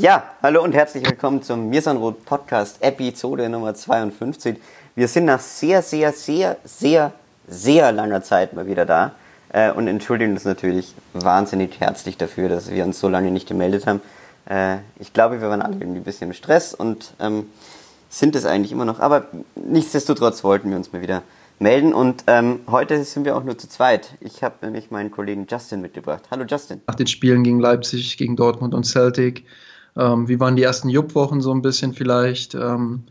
Ja, hallo und herzlich willkommen zum Mirsanrot Podcast Episode Nummer 52. Wir sind nach sehr, sehr, sehr, sehr, sehr langer Zeit mal wieder da äh, und entschuldigen uns natürlich wahnsinnig herzlich dafür, dass wir uns so lange nicht gemeldet haben. Äh, ich glaube, wir waren alle irgendwie ein bisschen im Stress und ähm, sind es eigentlich immer noch, aber nichtsdestotrotz wollten wir uns mal wieder melden und ähm, heute sind wir auch nur zu zweit. Ich habe nämlich meinen Kollegen Justin mitgebracht. Hallo Justin. Nach den Spielen gegen Leipzig, gegen Dortmund und Celtic ähm, wie waren die ersten Jupp-Wochen so ein bisschen vielleicht? Ähm,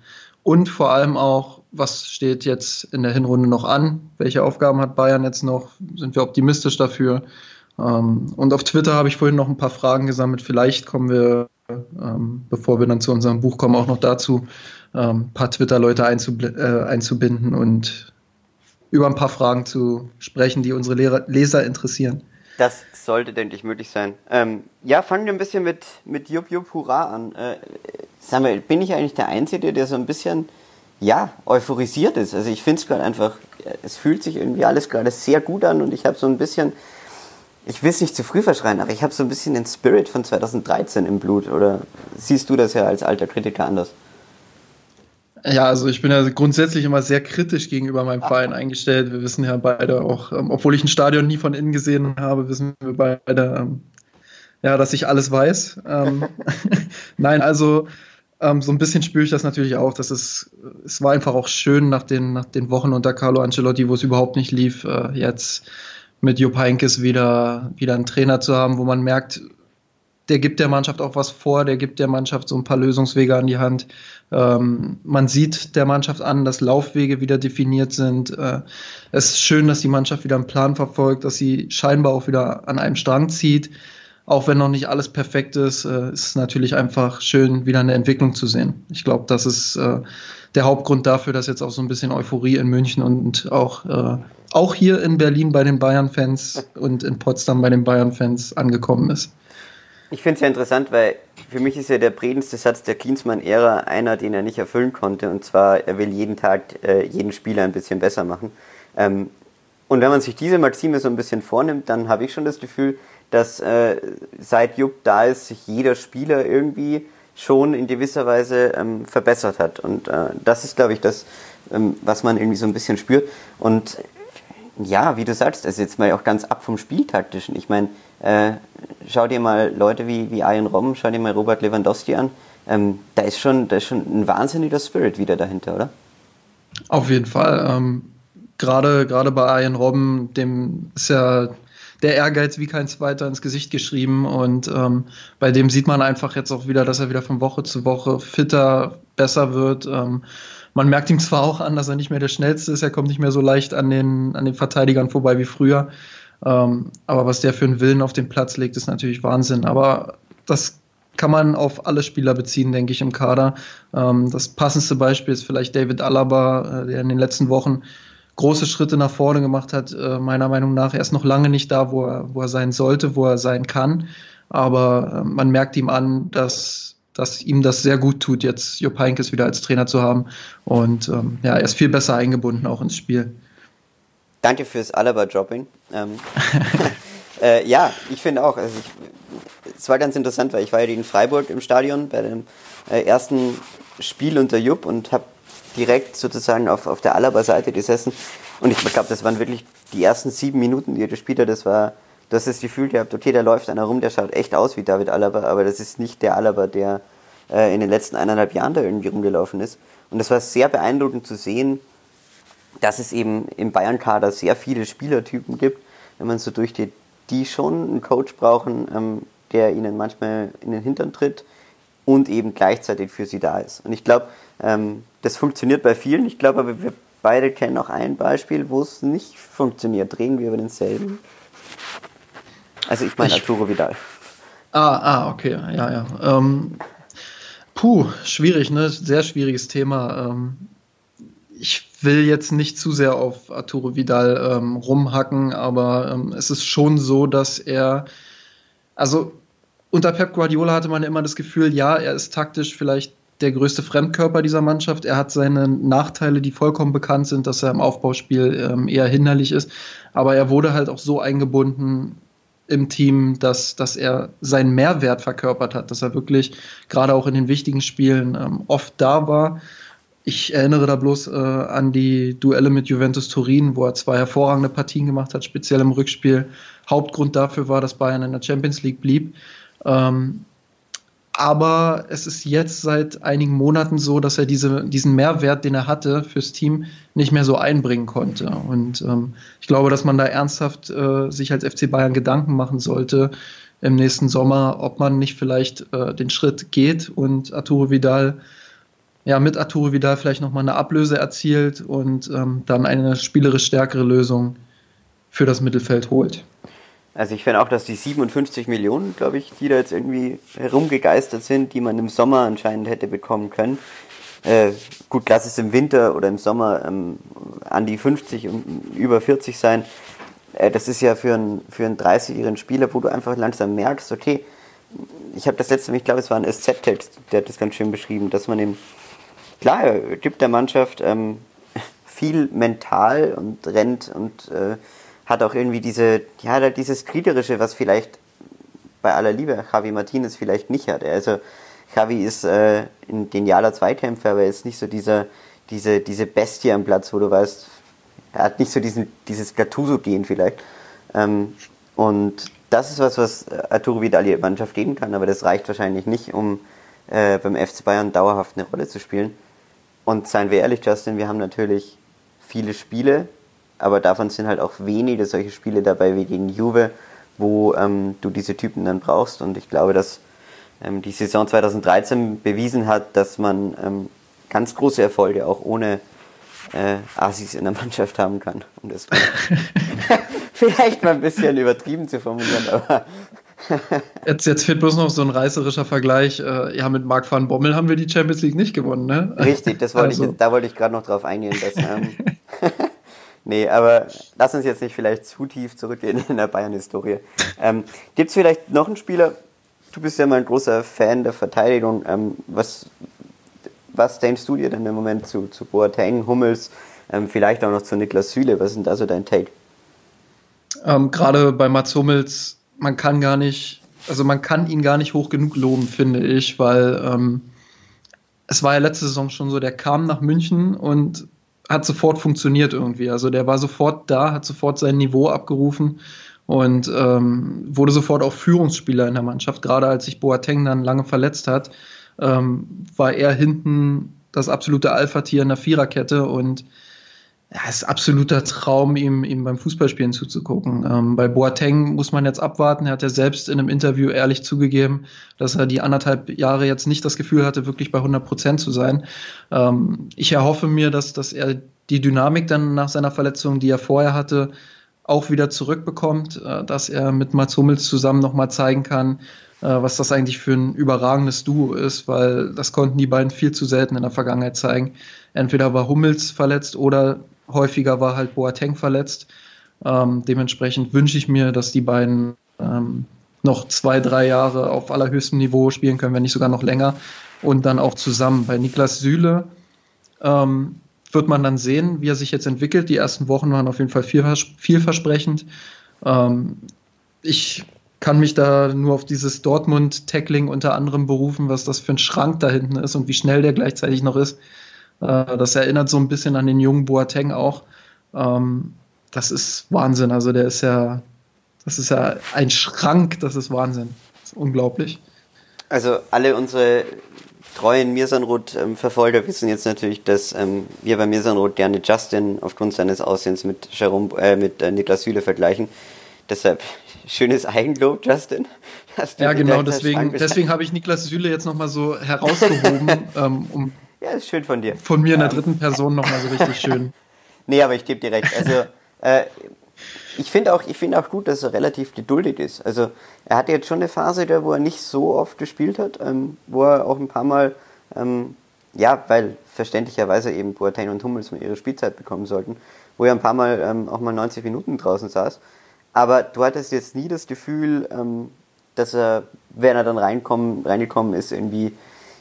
und vor allem auch, was steht jetzt in der Hinrunde noch an? Welche Aufgaben hat Bayern jetzt noch? Sind wir optimistisch dafür? Ähm, und auf Twitter habe ich vorhin noch ein paar Fragen gesammelt. Vielleicht kommen wir, ähm, bevor wir dann zu unserem Buch kommen, auch noch dazu, ähm, ein paar Twitter-Leute äh, einzubinden und über ein paar Fragen zu sprechen, die unsere Lehrer, Leser interessieren. Das sollte, denke ich, möglich sein. Ähm, ja, fangen wir ein bisschen mit, mit Jupp Jupp Hurra an. Äh, sag mal, bin ich eigentlich der Einzige, der so ein bisschen, ja, euphorisiert ist? Also ich finde es gerade einfach, es fühlt sich irgendwie alles gerade sehr gut an und ich habe so ein bisschen, ich will es nicht zu früh verschreien, aber ich habe so ein bisschen den Spirit von 2013 im Blut. Oder siehst du das ja als alter Kritiker anders? Ja, also ich bin ja grundsätzlich immer sehr kritisch gegenüber meinem Verein eingestellt. Wir wissen ja beide auch, ähm, obwohl ich ein Stadion nie von innen gesehen habe, wissen wir beide, ähm, ja, dass ich alles weiß. Ähm, Nein, also so ein bisschen spüre ich das natürlich auch. Dass es, es war einfach auch schön nach den, nach den Wochen unter Carlo Ancelotti, wo es überhaupt nicht lief, äh, jetzt mit Jupp Heynckes wieder, wieder einen Trainer zu haben, wo man merkt, der gibt der Mannschaft auch was vor, der gibt der Mannschaft so ein paar Lösungswege an die Hand. Ähm, man sieht der Mannschaft an, dass Laufwege wieder definiert sind. Äh, es ist schön, dass die Mannschaft wieder einen Plan verfolgt, dass sie scheinbar auch wieder an einem Strang zieht. Auch wenn noch nicht alles perfekt ist, äh, ist es natürlich einfach schön, wieder eine Entwicklung zu sehen. Ich glaube, das ist äh, der Hauptgrund dafür, dass jetzt auch so ein bisschen Euphorie in München und auch, äh, auch hier in Berlin bei den Bayern-Fans und in Potsdam bei den Bayern-Fans angekommen ist. Ich finde es ja interessant, weil für mich ist ja der prägendste Satz der Klinsmann-Ära einer, den er nicht erfüllen konnte. Und zwar, er will jeden Tag äh, jeden Spieler ein bisschen besser machen. Ähm, und wenn man sich diese Maxime so ein bisschen vornimmt, dann habe ich schon das Gefühl, dass äh, seit Jupp da ist, sich jeder Spieler irgendwie schon in gewisser Weise ähm, verbessert hat. Und äh, das ist, glaube ich, das, ähm, was man irgendwie so ein bisschen spürt. Und ja, wie du sagst, also jetzt mal auch ganz ab vom Spieltaktischen. Ich meine, äh, schau dir mal Leute wie, wie Ian Robben, schau dir mal Robert Lewandowski an. Ähm, da, ist schon, da ist schon ein wahnsinniger Spirit wieder dahinter, oder? Auf jeden Fall. Ähm, gerade, gerade bei Ian Robben, dem ist ja der Ehrgeiz wie kein zweiter ins Gesicht geschrieben und ähm, bei dem sieht man einfach jetzt auch wieder, dass er wieder von Woche zu Woche fitter, besser wird. Ähm, man merkt ihm zwar auch an, dass er nicht mehr der Schnellste ist, er kommt nicht mehr so leicht an den, an den Verteidigern vorbei wie früher. Ähm, aber was der für einen Willen auf den Platz legt, ist natürlich Wahnsinn. Aber das kann man auf alle Spieler beziehen, denke ich, im Kader. Ähm, das passendste Beispiel ist vielleicht David Alaba, äh, der in den letzten Wochen große Schritte nach vorne gemacht hat. Äh, meiner Meinung nach er ist noch lange nicht da, wo er, wo er sein sollte, wo er sein kann. Aber äh, man merkt ihm an, dass dass ihm das sehr gut tut, jetzt Jupp Heynckes wieder als Trainer zu haben. Und ähm, ja, er ist viel besser eingebunden auch ins Spiel. Danke fürs Alaba-Dropping. Ähm, äh, ja, ich finde auch. Also ich, es war ganz interessant, weil ich war ja in Freiburg im Stadion bei dem äh, ersten Spiel unter Jupp und habe direkt sozusagen auf, auf der Alaba-Seite gesessen. Und ich glaube, das waren wirklich die ersten sieben Minuten, die er gespielt hat. Das war das ist das Gefühl gehabt, okay, da läuft einer rum, der schaut echt aus wie David Alaba, aber das ist nicht der Alaba, der äh, in den letzten eineinhalb Jahren da irgendwie rumgelaufen ist. Und das war sehr beeindruckend zu sehen, dass es eben im Bayern-Kader sehr viele Spielertypen gibt, wenn man so durchgeht, die schon einen Coach brauchen, ähm, der ihnen manchmal in den Hintern tritt und eben gleichzeitig für sie da ist. Und ich glaube, ähm, das funktioniert bei vielen. Ich glaube aber, wir beide kennen auch ein Beispiel, wo es nicht funktioniert. Drehen wir über denselben? Also ich meine Arturo Vidal. Ah, ah, okay, ja, ja. Ähm, Puh, schwierig, ne? Sehr schwieriges Thema. Ähm, ich will jetzt nicht zu sehr auf Arturo Vidal ähm, rumhacken, aber ähm, es ist schon so, dass er, also unter Pep Guardiola hatte man immer das Gefühl, ja, er ist taktisch vielleicht der größte Fremdkörper dieser Mannschaft. Er hat seine Nachteile, die vollkommen bekannt sind, dass er im Aufbauspiel ähm, eher hinderlich ist. Aber er wurde halt auch so eingebunden im Team, dass, dass er seinen Mehrwert verkörpert hat, dass er wirklich gerade auch in den wichtigen Spielen ähm, oft da war. Ich erinnere da bloß äh, an die Duelle mit Juventus Turin, wo er zwei hervorragende Partien gemacht hat, speziell im Rückspiel. Hauptgrund dafür war, dass Bayern in der Champions League blieb. Ähm, aber es ist jetzt seit einigen Monaten so, dass er diese, diesen Mehrwert, den er hatte fürs Team, nicht mehr so einbringen konnte. Und ähm, ich glaube, dass man da ernsthaft äh, sich als FC Bayern Gedanken machen sollte im nächsten Sommer, ob man nicht vielleicht äh, den Schritt geht und Arturo Vidal, ja, mit Arturo Vidal vielleicht nochmal eine Ablöse erzielt und ähm, dann eine spielerisch stärkere Lösung für das Mittelfeld holt. Also ich finde auch, dass die 57 Millionen, glaube ich, die da jetzt irgendwie herumgegeistert sind, die man im Sommer anscheinend hätte bekommen können. Äh, gut, lass es im Winter oder im Sommer ähm, an die 50 und über 40 sein. Äh, das ist ja für einen, für einen 30-jährigen Spieler, wo du einfach langsam merkst, okay, ich habe das letzte ich glaube, es war ein SZ-Text, der hat das ganz schön beschrieben, dass man ihm, klar, er gibt der Mannschaft ähm, viel mental und rennt und äh, hat auch irgendwie diese, ja, dieses Kriegerische, was vielleicht bei aller Liebe Javi Martinez vielleicht nicht hat. Also Javi ist äh, ein genialer Zweikämpfer, aber er ist nicht so dieser, diese, diese Bestie am Platz, wo du weißt, er hat nicht so diesen, dieses Gattuso-Gehen vielleicht. Ähm, und das ist was, was Arturo Vidal die Mannschaft geben kann, aber das reicht wahrscheinlich nicht, um äh, beim FC Bayern dauerhaft eine Rolle zu spielen. Und seien wir ehrlich, Justin, wir haben natürlich viele Spiele, aber davon sind halt auch wenige solche Spiele dabei wie gegen Juve, wo ähm, du diese Typen dann brauchst. Und ich glaube, dass ähm, die Saison 2013 bewiesen hat, dass man ähm, ganz große Erfolge auch ohne äh, Asis in der Mannschaft haben kann. Um das vielleicht mal ein bisschen übertrieben zu formulieren, aber jetzt, jetzt fehlt bloß noch so ein reißerischer Vergleich. Äh, ja, mit Marc van Bommel haben wir die Champions League nicht gewonnen, ne? Richtig, das wollte also. ich, da wollte ich gerade noch drauf eingehen, dass ähm, Nee, aber lass uns jetzt nicht vielleicht zu tief zurückgehen in der Bayern-Historie. Ähm, Gibt es vielleicht noch einen Spieler, du bist ja mal ein großer Fan der Verteidigung, ähm, was, was denkst du dir denn im Moment zu, zu Boateng, Hummels, ähm, vielleicht auch noch zu Niklas Süle, was denn da so dein Take? Ähm, Gerade bei Mats Hummels, man kann gar nicht, also man kann ihn gar nicht hoch genug loben, finde ich, weil ähm, es war ja letzte Saison schon so, der kam nach München und hat sofort funktioniert irgendwie. Also der war sofort da, hat sofort sein Niveau abgerufen und ähm, wurde sofort auch Führungsspieler in der Mannschaft. Gerade als sich Boateng dann lange verletzt hat, ähm, war er hinten das absolute Alpha-Tier in der Viererkette und ja, es ist absoluter Traum, ihm, ihm beim Fußballspielen zuzugucken. Ähm, bei Boateng muss man jetzt abwarten. Er hat ja selbst in einem Interview ehrlich zugegeben, dass er die anderthalb Jahre jetzt nicht das Gefühl hatte, wirklich bei 100 Prozent zu sein. Ähm, ich erhoffe mir, dass, dass er die Dynamik dann nach seiner Verletzung, die er vorher hatte, auch wieder zurückbekommt, äh, dass er mit Mats Hummels zusammen nochmal zeigen kann, äh, was das eigentlich für ein überragendes Duo ist, weil das konnten die beiden viel zu selten in der Vergangenheit zeigen. Entweder war Hummels verletzt oder häufiger war halt Boateng verletzt. Ähm, dementsprechend wünsche ich mir, dass die beiden ähm, noch zwei, drei Jahre auf allerhöchstem Niveau spielen können, wenn nicht sogar noch länger. Und dann auch zusammen. Bei Niklas Süle ähm, wird man dann sehen, wie er sich jetzt entwickelt. Die ersten Wochen waren auf jeden Fall vielversprechend. Ähm, ich kann mich da nur auf dieses Dortmund-Tackling unter anderem berufen, was das für ein Schrank da hinten ist und wie schnell der gleichzeitig noch ist. Äh, das erinnert so ein bisschen an den jungen Boateng auch. Ähm, das ist Wahnsinn. Also der ist ja, das ist ja ein Schrank, das ist Wahnsinn. Das ist unglaublich. Also alle unsere treuen Mirsanrot-Verfolger wissen jetzt natürlich, dass ähm, wir bei Mirsanrot gerne Justin aufgrund seines Aussehens mit, Jerome, äh, mit äh, Niklas Süle vergleichen. Deshalb schönes Eigenlob, Justin. Ja, genau, deswegen, deswegen habe ich Niklas Süle jetzt nochmal so herausgehoben, ähm, um ja, ist schön von dir. Von mir in der dritten Person nochmal so richtig schön. nee, aber ich gebe dir recht. Also, äh, ich finde auch, find auch gut, dass er relativ geduldig ist. Also, er hatte jetzt schon eine Phase, da, wo er nicht so oft gespielt hat, ähm, wo er auch ein paar Mal Ähm, ja, weil verständlicherweise eben Boateng und Hummels mal ihre Spielzeit bekommen sollten, wo er ein paar Mal ähm, auch mal 90 Minuten draußen saß. Aber du hattest jetzt nie das Gefühl, ähm, dass er, wenn er dann reinkommen, reingekommen ist, irgendwie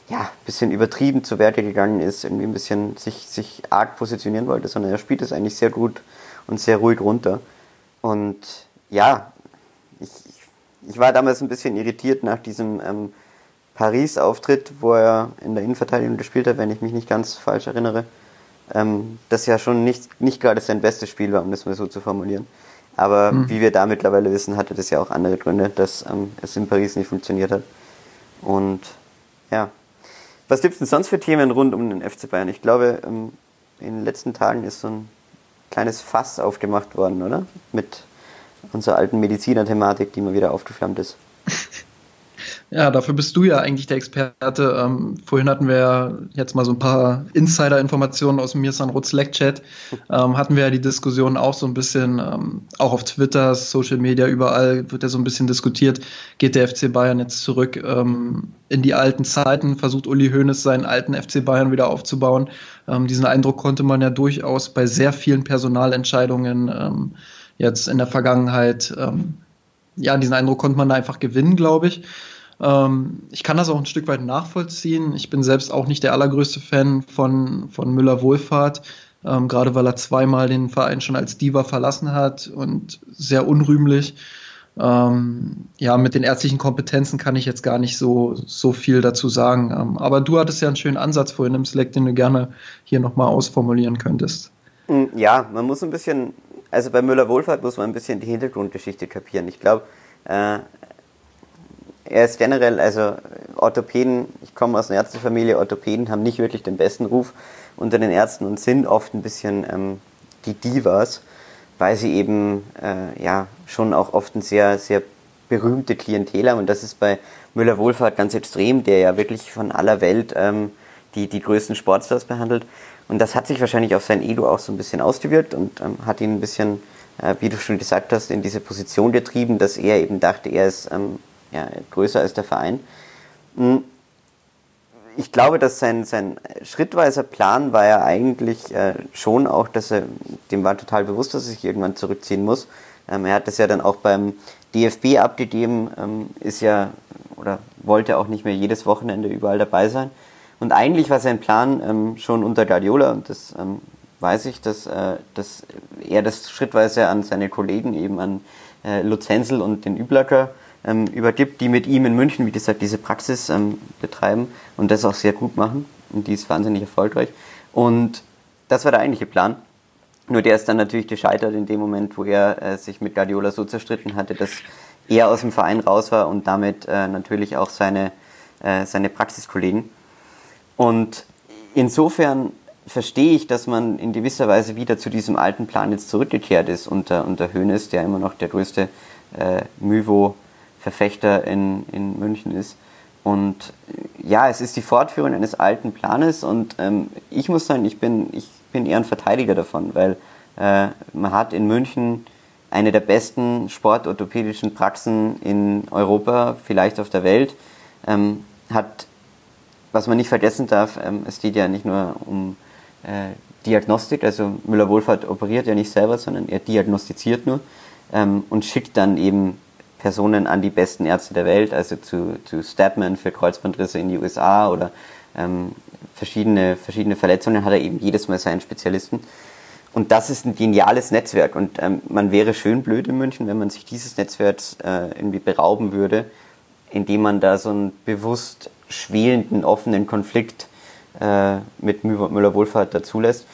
ja, ein bisschen übertrieben zu Werte gegangen ist, irgendwie ein bisschen sich, sich arg positionieren wollte, sondern er spielt es eigentlich sehr gut und sehr ruhig runter. Und ja, ich, ich war damals ein bisschen irritiert nach diesem ähm, Paris-Auftritt, wo er in der Innenverteidigung gespielt hat, wenn ich mich nicht ganz falsch erinnere. Ähm, das ja schon nicht, nicht gerade sein bestes Spiel war, um das mal so zu formulieren. Aber mhm. wie wir da mittlerweile wissen, hatte das ja auch andere Gründe, dass ähm, es in Paris nicht funktioniert hat. Und ja. Was gibt es denn sonst für Themen rund um den FC Bayern? Ich glaube, ähm, in den letzten Tagen ist so ein kleines Fass aufgemacht worden, oder? Mit unserer alten Mediziner-Thematik, die mal wieder aufgeflammt ist. Ja, dafür bist du ja eigentlich der Experte. Ähm, vorhin hatten wir jetzt mal so ein paar Insider-Informationen aus dem Mirsan Rutz-Leck-Chat. Ähm, hatten wir ja die Diskussion auch so ein bisschen, ähm, auch auf Twitter, Social Media, überall wird ja so ein bisschen diskutiert. Geht der FC Bayern jetzt zurück ähm, in die alten Zeiten? Versucht Uli Hoeneß seinen alten FC Bayern wieder aufzubauen? Ähm, diesen Eindruck konnte man ja durchaus bei sehr vielen Personalentscheidungen ähm, jetzt in der Vergangenheit, ja, diesen Eindruck konnte man da einfach gewinnen, glaube ich. Ähm, ich kann das auch ein Stück weit nachvollziehen. Ich bin selbst auch nicht der allergrößte Fan von, von Müller-Wohlfahrt, ähm, gerade weil er zweimal den Verein schon als Diva verlassen hat und sehr unrühmlich. Ähm, ja, mit den ärztlichen Kompetenzen kann ich jetzt gar nicht so, so viel dazu sagen. Ähm, aber du hattest ja einen schönen Ansatz vorhin im Select, den du gerne hier nochmal ausformulieren könntest. Mm, ja, man muss ein bisschen, also bei Müller-Wohlfahrt muss man ein bisschen die Hintergrundgeschichte kapieren. Ich glaube, äh, er ist generell, also Orthopäden, ich komme aus einer Ärztefamilie, Orthopäden haben nicht wirklich den besten Ruf unter den Ärzten und sind oft ein bisschen ähm, die Divas, weil sie eben äh, ja schon auch oft ein sehr, sehr berühmte Klientel haben und das ist bei Müller Wohlfahrt ganz extrem, der ja wirklich von aller Welt ähm, die, die größten Sportstars behandelt. Und das hat sich wahrscheinlich auf sein Ego auch so ein bisschen ausgewirkt und ähm, hat ihn ein bisschen, äh, wie du schon gesagt hast, in diese Position getrieben, dass er eben dachte, er ist ähm, ja, größer als der Verein. Hm. Ich glaube, dass sein, sein schrittweiser Plan war ja eigentlich äh, schon auch, dass er, dem war total bewusst, dass er sich irgendwann zurückziehen muss. Ähm, er hat das ja dann auch beim DFB abgegeben, ähm, ist ja, oder wollte auch nicht mehr jedes Wochenende überall dabei sein. Und eigentlich war sein Plan ähm, schon unter Guardiola, und das ähm, weiß ich, dass, äh, dass er das schrittweise an seine Kollegen, eben an äh, Lutz Hensel und den Üblacker, ähm, übergibt, die mit ihm in München, wie gesagt, diese Praxis ähm, betreiben und das auch sehr gut machen. Und die ist wahnsinnig erfolgreich. Und das war der eigentliche Plan. Nur der ist dann natürlich gescheitert in dem Moment, wo er äh, sich mit Guardiola so zerstritten hatte, dass er aus dem Verein raus war und damit äh, natürlich auch seine, äh, seine Praxiskollegen. Und insofern verstehe ich, dass man in gewisser Weise wieder zu diesem alten Plan jetzt zurückgekehrt ist unter, unter Hoeneß, der immer noch der größte äh, Müvo Verfechter in, in München ist. Und ja, es ist die Fortführung eines alten Planes und ähm, ich muss sagen, ich bin, ich bin eher ein Verteidiger davon, weil äh, man hat in München eine der besten sportorthopädischen Praxen in Europa, vielleicht auf der Welt, ähm, hat, was man nicht vergessen darf, ähm, es geht ja nicht nur um äh, Diagnostik, also Müller-Wohlfahrt operiert ja nicht selber, sondern er diagnostiziert nur ähm, und schickt dann eben Personen an die besten Ärzte der Welt, also zu, zu Statman für Kreuzbandrisse in die USA oder ähm, verschiedene, verschiedene Verletzungen hat er eben jedes Mal seinen Spezialisten. Und das ist ein geniales Netzwerk. Und ähm, man wäre schön blöd in München, wenn man sich dieses Netzwerks äh, irgendwie berauben würde, indem man da so einen bewusst schwelenden, offenen Konflikt äh, mit Müller-Wohlfahrt dazulässt.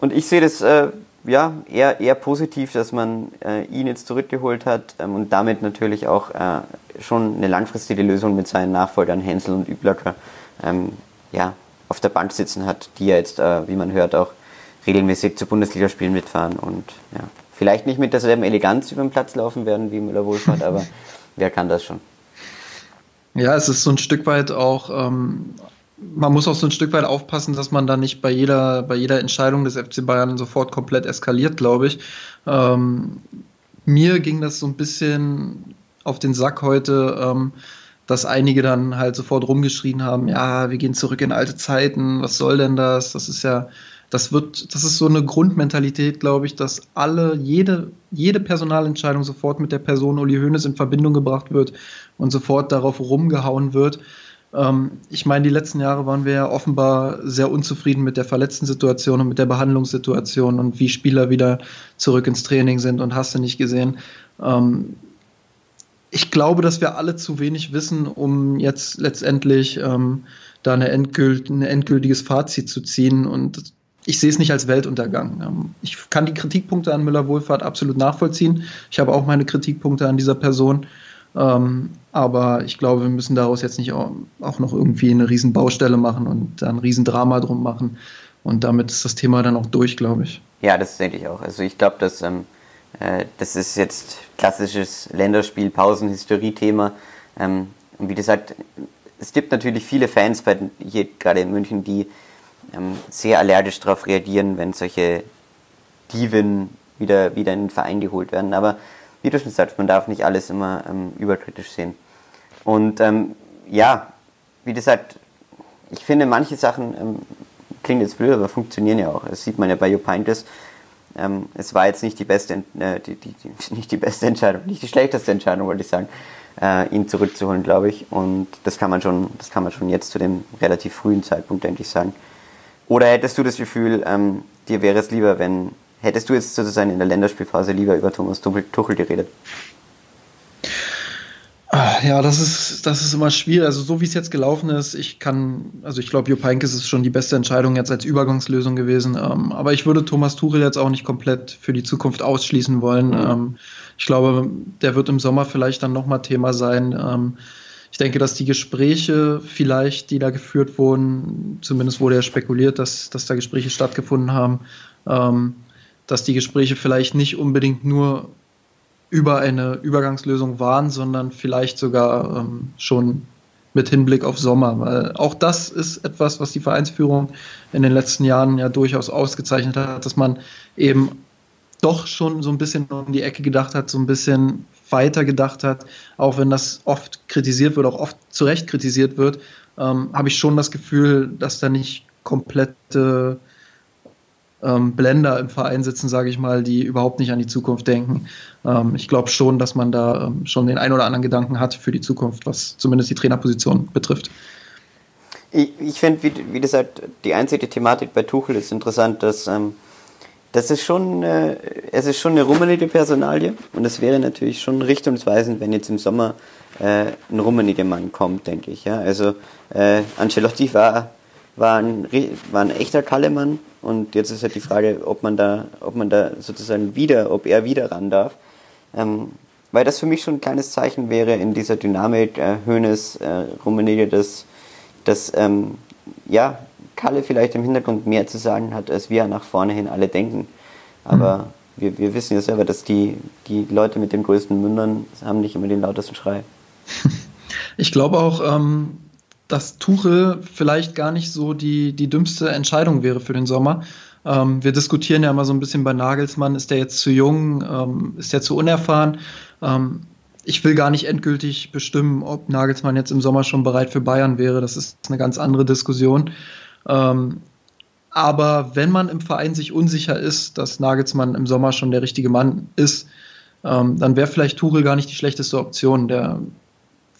Und ich sehe das äh, ja, eher, eher positiv, dass man äh, ihn jetzt zurückgeholt hat ähm, und damit natürlich auch äh, schon eine langfristige Lösung mit seinen Nachfolgern Hänsel und Üblacker ähm, ja, auf der Bank sitzen hat, die ja jetzt, äh, wie man hört, auch regelmäßig zu Bundesligaspielen mitfahren und ja, vielleicht nicht mit derselben Eleganz über den Platz laufen werden wie Müller-Wohlfahrt, aber wer kann das schon? Ja, es ist so ein Stück weit auch ähm, man muss auch so ein Stück weit aufpassen, dass man da nicht bei jeder, bei jeder Entscheidung des FC Bayern sofort komplett eskaliert, glaube ich. Ähm, mir ging das so ein bisschen auf den Sack heute, ähm, dass einige dann halt sofort rumgeschrien haben, ja, wir gehen zurück in alte Zeiten, was soll denn das? Das ist ja, das wird, das ist so eine Grundmentalität, glaube ich, dass alle, jede, jede Personalentscheidung sofort mit der Person Uli Hoeneß in Verbindung gebracht wird und sofort darauf rumgehauen wird. Ähm, ich meine, die letzten Jahre waren wir ja offenbar sehr unzufrieden mit der verletzten Situation und mit der Behandlungssituation und wie Spieler wieder zurück ins Training sind und hast du nicht gesehen. Ähm, ich glaube, dass wir alle zu wenig wissen, um jetzt letztendlich ähm, da eine endgült, ein endgültiges Fazit zu ziehen. Und ich sehe es nicht als Weltuntergang. Ich kann die Kritikpunkte an Müller-Wohlfahrt absolut nachvollziehen. Ich habe auch meine Kritikpunkte an dieser Person. Aber ich glaube, wir müssen daraus jetzt nicht auch, noch irgendwie eine riesen Baustelle machen und da ein riesen Drama drum machen. Und damit ist das Thema dann auch durch, glaube ich. Ja, das denke ich auch. Also ich glaube, dass ähm, äh, das ist jetzt klassisches Länderspiel, Pausen-Hysterie-Thema. Ähm, und wie gesagt, es gibt natürlich viele Fans, bei, hier gerade in München, die ähm, sehr allergisch darauf reagieren, wenn solche Diven wieder, wieder in den Verein geholt werden. Aber wie du schon sagst, man darf nicht alles immer ähm, überkritisch sehen. Und ähm, ja, wie gesagt, ich finde manche Sachen, ähm, klingt jetzt blöd, aber funktionieren ja auch. Das sieht man ja bei Heynckes ähm, es war jetzt nicht die beste, äh, die, die, die, nicht die beste Entscheidung, nicht die schlechteste Entscheidung, wollte ich sagen, äh, ihn zurückzuholen, glaube ich. Und das kann man schon, das kann man schon jetzt zu dem relativ frühen Zeitpunkt, denke ich, sagen. Oder hättest du das Gefühl, ähm, dir wäre es lieber, wenn, hättest du jetzt sozusagen in der Länderspielphase lieber über Thomas Tuchel geredet? Ah, ja, das ist, das ist immer schwierig. Also so wie es jetzt gelaufen ist, ich kann, also ich glaube, Jupp Heynckes ist schon die beste Entscheidung jetzt als Übergangslösung gewesen. Ähm, aber ich würde Thomas Tuchel jetzt auch nicht komplett für die Zukunft ausschließen wollen. Mhm. Ähm, ich glaube, der wird im Sommer vielleicht dann nochmal Thema sein. Ähm, ich denke, dass die Gespräche vielleicht, die da geführt wurden, zumindest wurde ja spekuliert, dass, dass da Gespräche stattgefunden haben, ähm, dass die Gespräche vielleicht nicht unbedingt nur über eine Übergangslösung waren, sondern vielleicht sogar ähm, schon mit Hinblick auf Sommer. Weil auch das ist etwas, was die Vereinsführung in den letzten Jahren ja durchaus ausgezeichnet hat, dass man eben doch schon so ein bisschen um die Ecke gedacht hat, so ein bisschen weiter gedacht hat, auch wenn das oft kritisiert wird, auch oft zu Recht kritisiert wird, ähm, habe ich schon das Gefühl, dass da nicht komplette ähm, Blender im Verein sitzen, sage ich mal, die überhaupt nicht an die Zukunft denken. Ähm, ich glaube schon, dass man da ähm, schon den ein oder anderen Gedanken hat für die Zukunft, was zumindest die Trainerposition betrifft. Ich, ich finde, wie, wie gesagt, die einzige Thematik bei Tuchel ist interessant, dass ähm, das ist schon, äh, es ist schon eine rummenige Personalie und es wäre natürlich schon richtungsweisend, wenn jetzt im Sommer äh, ein rummeniger Mann kommt, denke ich. Ja? Also äh, Ancelotti war, war, ein, war ein echter Kallemann, und jetzt ist halt die Frage, ob man da, ob man da sozusagen wieder, ob er wieder ran darf. Ähm, weil das für mich schon ein kleines Zeichen wäre in dieser Dynamik äh, Hönes, äh, Rummenigge, dass, dass ähm, ja, Kalle vielleicht im Hintergrund mehr zu sagen hat, als wir nach vorne hin alle denken. Aber mhm. wir, wir wissen ja selber, dass die, die Leute mit den größten Mündern haben nicht immer den lautesten Schrei. Ich glaube auch, ähm, dass Tuchel vielleicht gar nicht so die, die dümmste Entscheidung wäre für den Sommer. Ähm, wir diskutieren ja immer so ein bisschen bei Nagelsmann, ist der jetzt zu jung, ähm, ist der zu unerfahren? Ähm, ich will gar nicht endgültig bestimmen, ob Nagelsmann jetzt im Sommer schon bereit für Bayern wäre. Das ist eine ganz andere Diskussion. Ähm, aber wenn man im Verein sich unsicher ist, dass Nagelsmann im Sommer schon der richtige Mann ist, ähm, dann wäre vielleicht Tuchel gar nicht die schlechteste Option. Der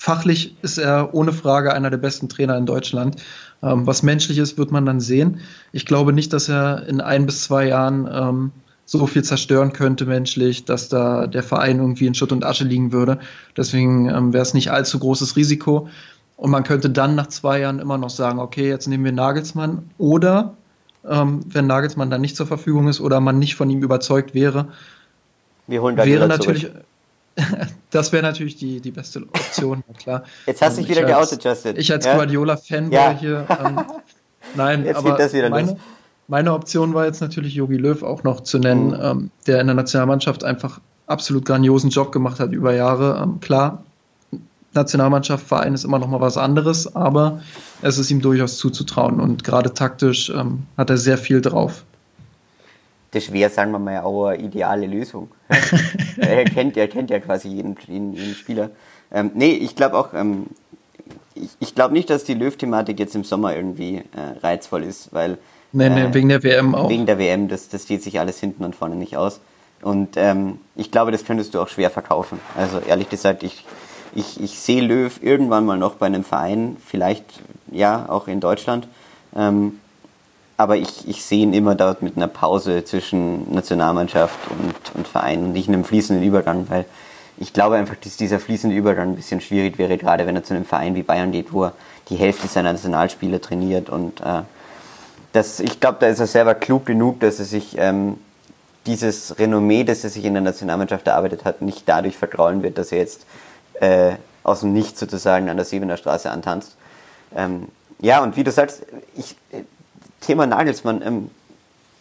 Fachlich ist er ohne Frage einer der besten Trainer in Deutschland. Ähm, was menschlich ist, wird man dann sehen. Ich glaube nicht, dass er in ein bis zwei Jahren ähm, so viel zerstören könnte menschlich, dass da der Verein irgendwie in Schutt und Asche liegen würde. Deswegen ähm, wäre es nicht allzu großes Risiko. Und man könnte dann nach zwei Jahren immer noch sagen, okay, jetzt nehmen wir Nagelsmann. Oder ähm, wenn Nagelsmann dann nicht zur Verfügung ist oder man nicht von ihm überzeugt wäre, wäre natürlich. Zurück das wäre natürlich die, die beste Option, klar. Jetzt hast du dich wieder geoutet, Justin. Ich als ja? Guardiola-Fanboy ja. hier. Ähm, nein, jetzt aber meine, meine, Option war jetzt natürlich Jogi Löw auch noch zu nennen, mhm. ähm, der in der Nationalmannschaft einfach absolut grandiosen Job gemacht hat über Jahre. Ähm, klar, Nationalmannschaft, Verein ist immer noch mal was anderes, aber es ist ihm durchaus zuzutrauen und gerade taktisch ähm, hat er sehr viel drauf das wäre, sagen wir mal, auch eine ideale Lösung. er, kennt, er kennt ja quasi jeden, jeden, jeden Spieler. Ähm, nee, ich glaube auch, ähm, ich, ich glaube nicht, dass die Löw-Thematik jetzt im Sommer irgendwie äh, reizvoll ist, weil. Nee, nee, äh, wegen der WM auch. Wegen der WM, das, das geht sich alles hinten und vorne nicht aus. Und ähm, ich glaube, das könntest du auch schwer verkaufen. Also ehrlich gesagt, ich, ich, ich sehe Löw irgendwann mal noch bei einem Verein, vielleicht ja auch in Deutschland. Ähm, aber ich, ich sehe ihn immer dort mit einer Pause zwischen Nationalmannschaft und, und Verein und nicht in einem fließenden Übergang, weil ich glaube einfach, dass dieser fließende Übergang ein bisschen schwierig wäre, gerade wenn er zu einem Verein wie Bayern geht, wo er die Hälfte seiner Nationalspieler trainiert. Und äh, das, ich glaube, da ist er selber klug genug, dass er sich ähm, dieses Renommee, das er sich in der Nationalmannschaft erarbeitet hat, nicht dadurch vertrauen wird, dass er jetzt äh, aus dem Nichts sozusagen an der Siebener Straße antanzt. Ähm, ja, und wie du sagst, ich, Thema Nagelsmann, ähm,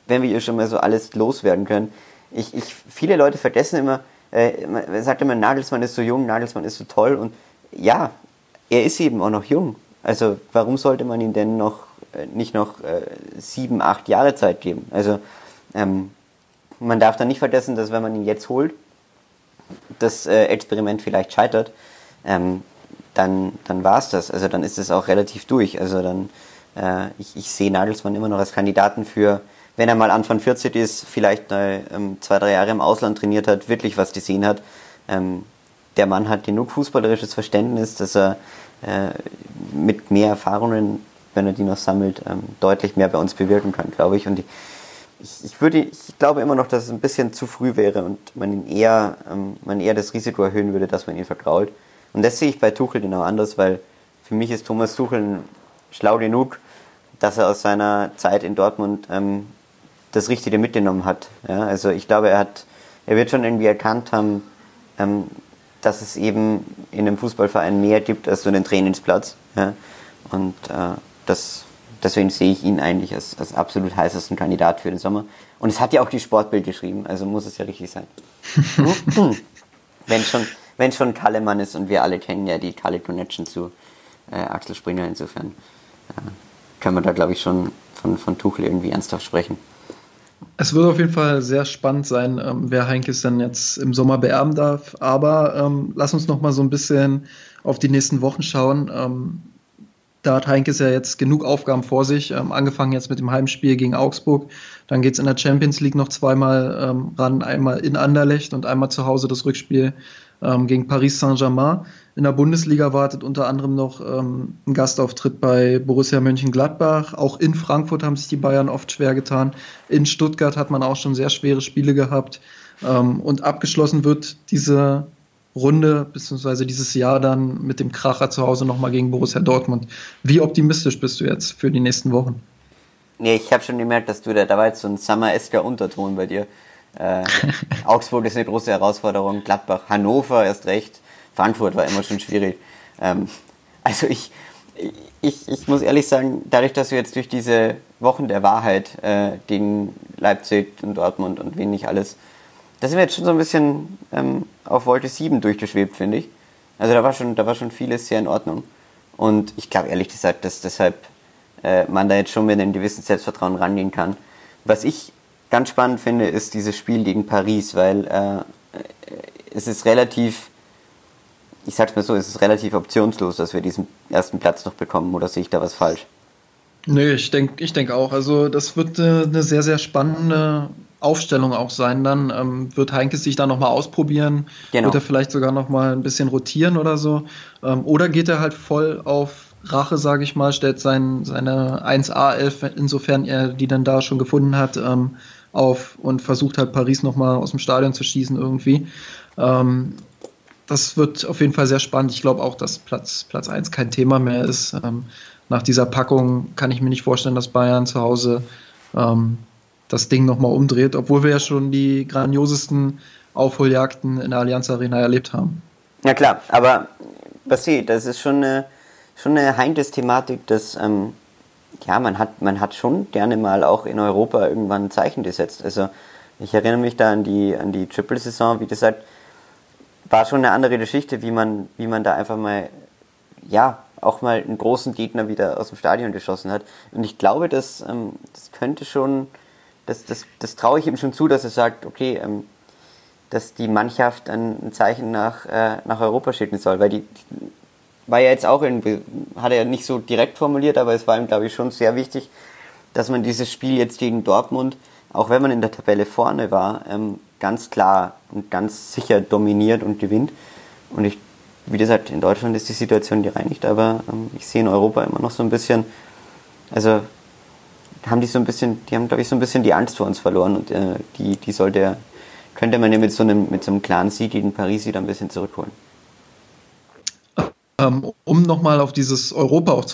wenn wir hier schon mal so alles loswerden können. Ich, ich, viele Leute vergessen immer, äh, man sagt immer, Nagelsmann ist so jung, Nagelsmann ist so toll und ja, er ist eben auch noch jung. Also warum sollte man ihm denn noch äh, nicht noch äh, sieben, acht Jahre Zeit geben? Also ähm, man darf dann nicht vergessen, dass wenn man ihn jetzt holt, das äh, Experiment vielleicht scheitert, ähm, dann, dann war es das. Also dann ist es auch relativ durch. Also dann, äh, ich, ich sehe Nagelsmann immer noch als Kandidaten für wenn er mal Anfang 40 ist, vielleicht ähm, zwei, drei Jahre im Ausland trainiert hat, wirklich was gesehen hat. Ähm, der Mann hat genug fußballerisches Verständnis, dass er äh, mit mehr Erfahrungen, wenn er die noch sammelt, ähm, deutlich mehr bei uns bewirken kann, glaube ich. Und ich, ich, würde, ich glaube immer noch, dass es ein bisschen zu früh wäre und man ihn eher, ähm, man eher das Risiko erhöhen würde, dass man ihn vertraut. Und das sehe ich bei Tuchel genau anders, weil für mich ist Thomas Tuchel schlau genug, dass er aus seiner Zeit in Dortmund ähm, das Richtige mitgenommen hat. Ja, also ich glaube, er hat, er wird schon irgendwie erkannt haben, ähm, dass es eben in einem Fußballverein mehr gibt als nur den Trainingsplatz. Ja? Und äh, das, deswegen sehe ich ihn eigentlich als, als absolut heißesten Kandidat für den Sommer. Und es hat ja auch die Sportbild geschrieben, also muss es ja richtig sein. wenn schon, wenn schon Kallemann ist und wir alle kennen ja die Kalle Connection zu äh, Axel Springer, insofern können wir da glaube ich schon von, von Tuchel irgendwie ernsthaft sprechen. Es wird auf jeden Fall sehr spannend sein, ähm, wer Heinkes dann jetzt im Sommer beerben darf. Aber ähm, lass uns noch mal so ein bisschen auf die nächsten Wochen schauen. Ähm, da hat Heinkes ja jetzt genug Aufgaben vor sich, ähm, angefangen jetzt mit dem Heimspiel gegen Augsburg. Dann geht es in der Champions League noch zweimal ähm, ran, einmal in Anderlecht und einmal zu Hause das Rückspiel ähm, gegen Paris Saint-Germain. In der Bundesliga wartet unter anderem noch ähm, ein Gastauftritt bei Borussia Mönchengladbach. Auch in Frankfurt haben sich die Bayern oft schwer getan. In Stuttgart hat man auch schon sehr schwere Spiele gehabt. Ähm, und abgeschlossen wird diese Runde bzw. dieses Jahr dann mit dem Kracher zu Hause nochmal gegen Borussia Dortmund. Wie optimistisch bist du jetzt für die nächsten Wochen? Nee, ich habe schon gemerkt, dass du da, da war jetzt so ein Summer-esker Unterton bei dir. Äh, Augsburg ist eine große Herausforderung, Gladbach, Hannover erst recht. Frankfurt war immer schon schwierig. Ähm, also ich, ich, ich muss ehrlich sagen, dadurch, dass wir jetzt durch diese Wochen der Wahrheit äh, gegen Leipzig und Dortmund und wen nicht alles, da sind wir jetzt schon so ein bisschen ähm, auf Wolke 7 durchgeschwebt, finde ich. Also da war schon, da war schon vieles sehr in Ordnung. Und ich glaube ehrlich gesagt, dass deshalb äh, man da jetzt schon mit einem gewissen Selbstvertrauen rangehen kann. Was ich ganz spannend finde, ist dieses Spiel gegen Paris, weil äh, es ist relativ ich sag's mal so, es ist relativ optionslos, dass wir diesen ersten Platz noch bekommen, oder sehe ich da was falsch? Nö, ich denke ich denk auch. Also das wird äh, eine sehr, sehr spannende Aufstellung auch sein. Dann ähm, wird Heinke sich da nochmal ausprobieren. Genau. Wird er vielleicht sogar nochmal ein bisschen rotieren oder so. Ähm, oder geht er halt voll auf Rache, sage ich mal, stellt sein, seine 1A-11, insofern er die dann da schon gefunden hat, ähm, auf und versucht halt Paris nochmal aus dem Stadion zu schießen irgendwie. Ähm, das wird auf jeden Fall sehr spannend. Ich glaube auch, dass Platz, Platz 1 kein Thema mehr ist. Ähm, nach dieser Packung kann ich mir nicht vorstellen, dass Bayern zu Hause ähm, das Ding nochmal umdreht, obwohl wir ja schon die grandiosesten Aufholjagden in der Allianz Arena erlebt haben. Ja klar, aber Basti, das ist schon eine, schon eine Heimtes-Thematik, dass ähm, ja, man hat, man hat schon gerne mal auch in Europa irgendwann ein Zeichen gesetzt. Also ich erinnere mich da an die, an die Triple-Saison, wie gesagt, war schon eine andere Geschichte, wie man, wie man da einfach mal, ja, auch mal einen großen Gegner wieder aus dem Stadion geschossen hat. Und ich glaube, dass, ähm, das könnte schon, das, das, das traue ich ihm schon zu, dass er sagt, okay, ähm, dass die Mannschaft ein, ein Zeichen nach, äh, nach Europa schicken soll, weil die, war ja jetzt auch irgendwie, hat er nicht so direkt formuliert, aber es war ihm, glaube ich, schon sehr wichtig, dass man dieses Spiel jetzt gegen Dortmund, auch wenn man in der Tabelle vorne war, ähm, ganz klar und ganz sicher dominiert und gewinnt. Und ich, wie gesagt, in Deutschland ist die Situation gereinigt, aber ähm, ich sehe in Europa immer noch so ein bisschen, also haben die so ein bisschen, die haben, glaube ich, so ein bisschen die Angst vor uns verloren und äh, die, die sollte, könnte man ja mit so einem, mit so einem klaren Sieg gegen Paris wieder ein bisschen zurückholen. Ähm, um nochmal auf dieses Europa auch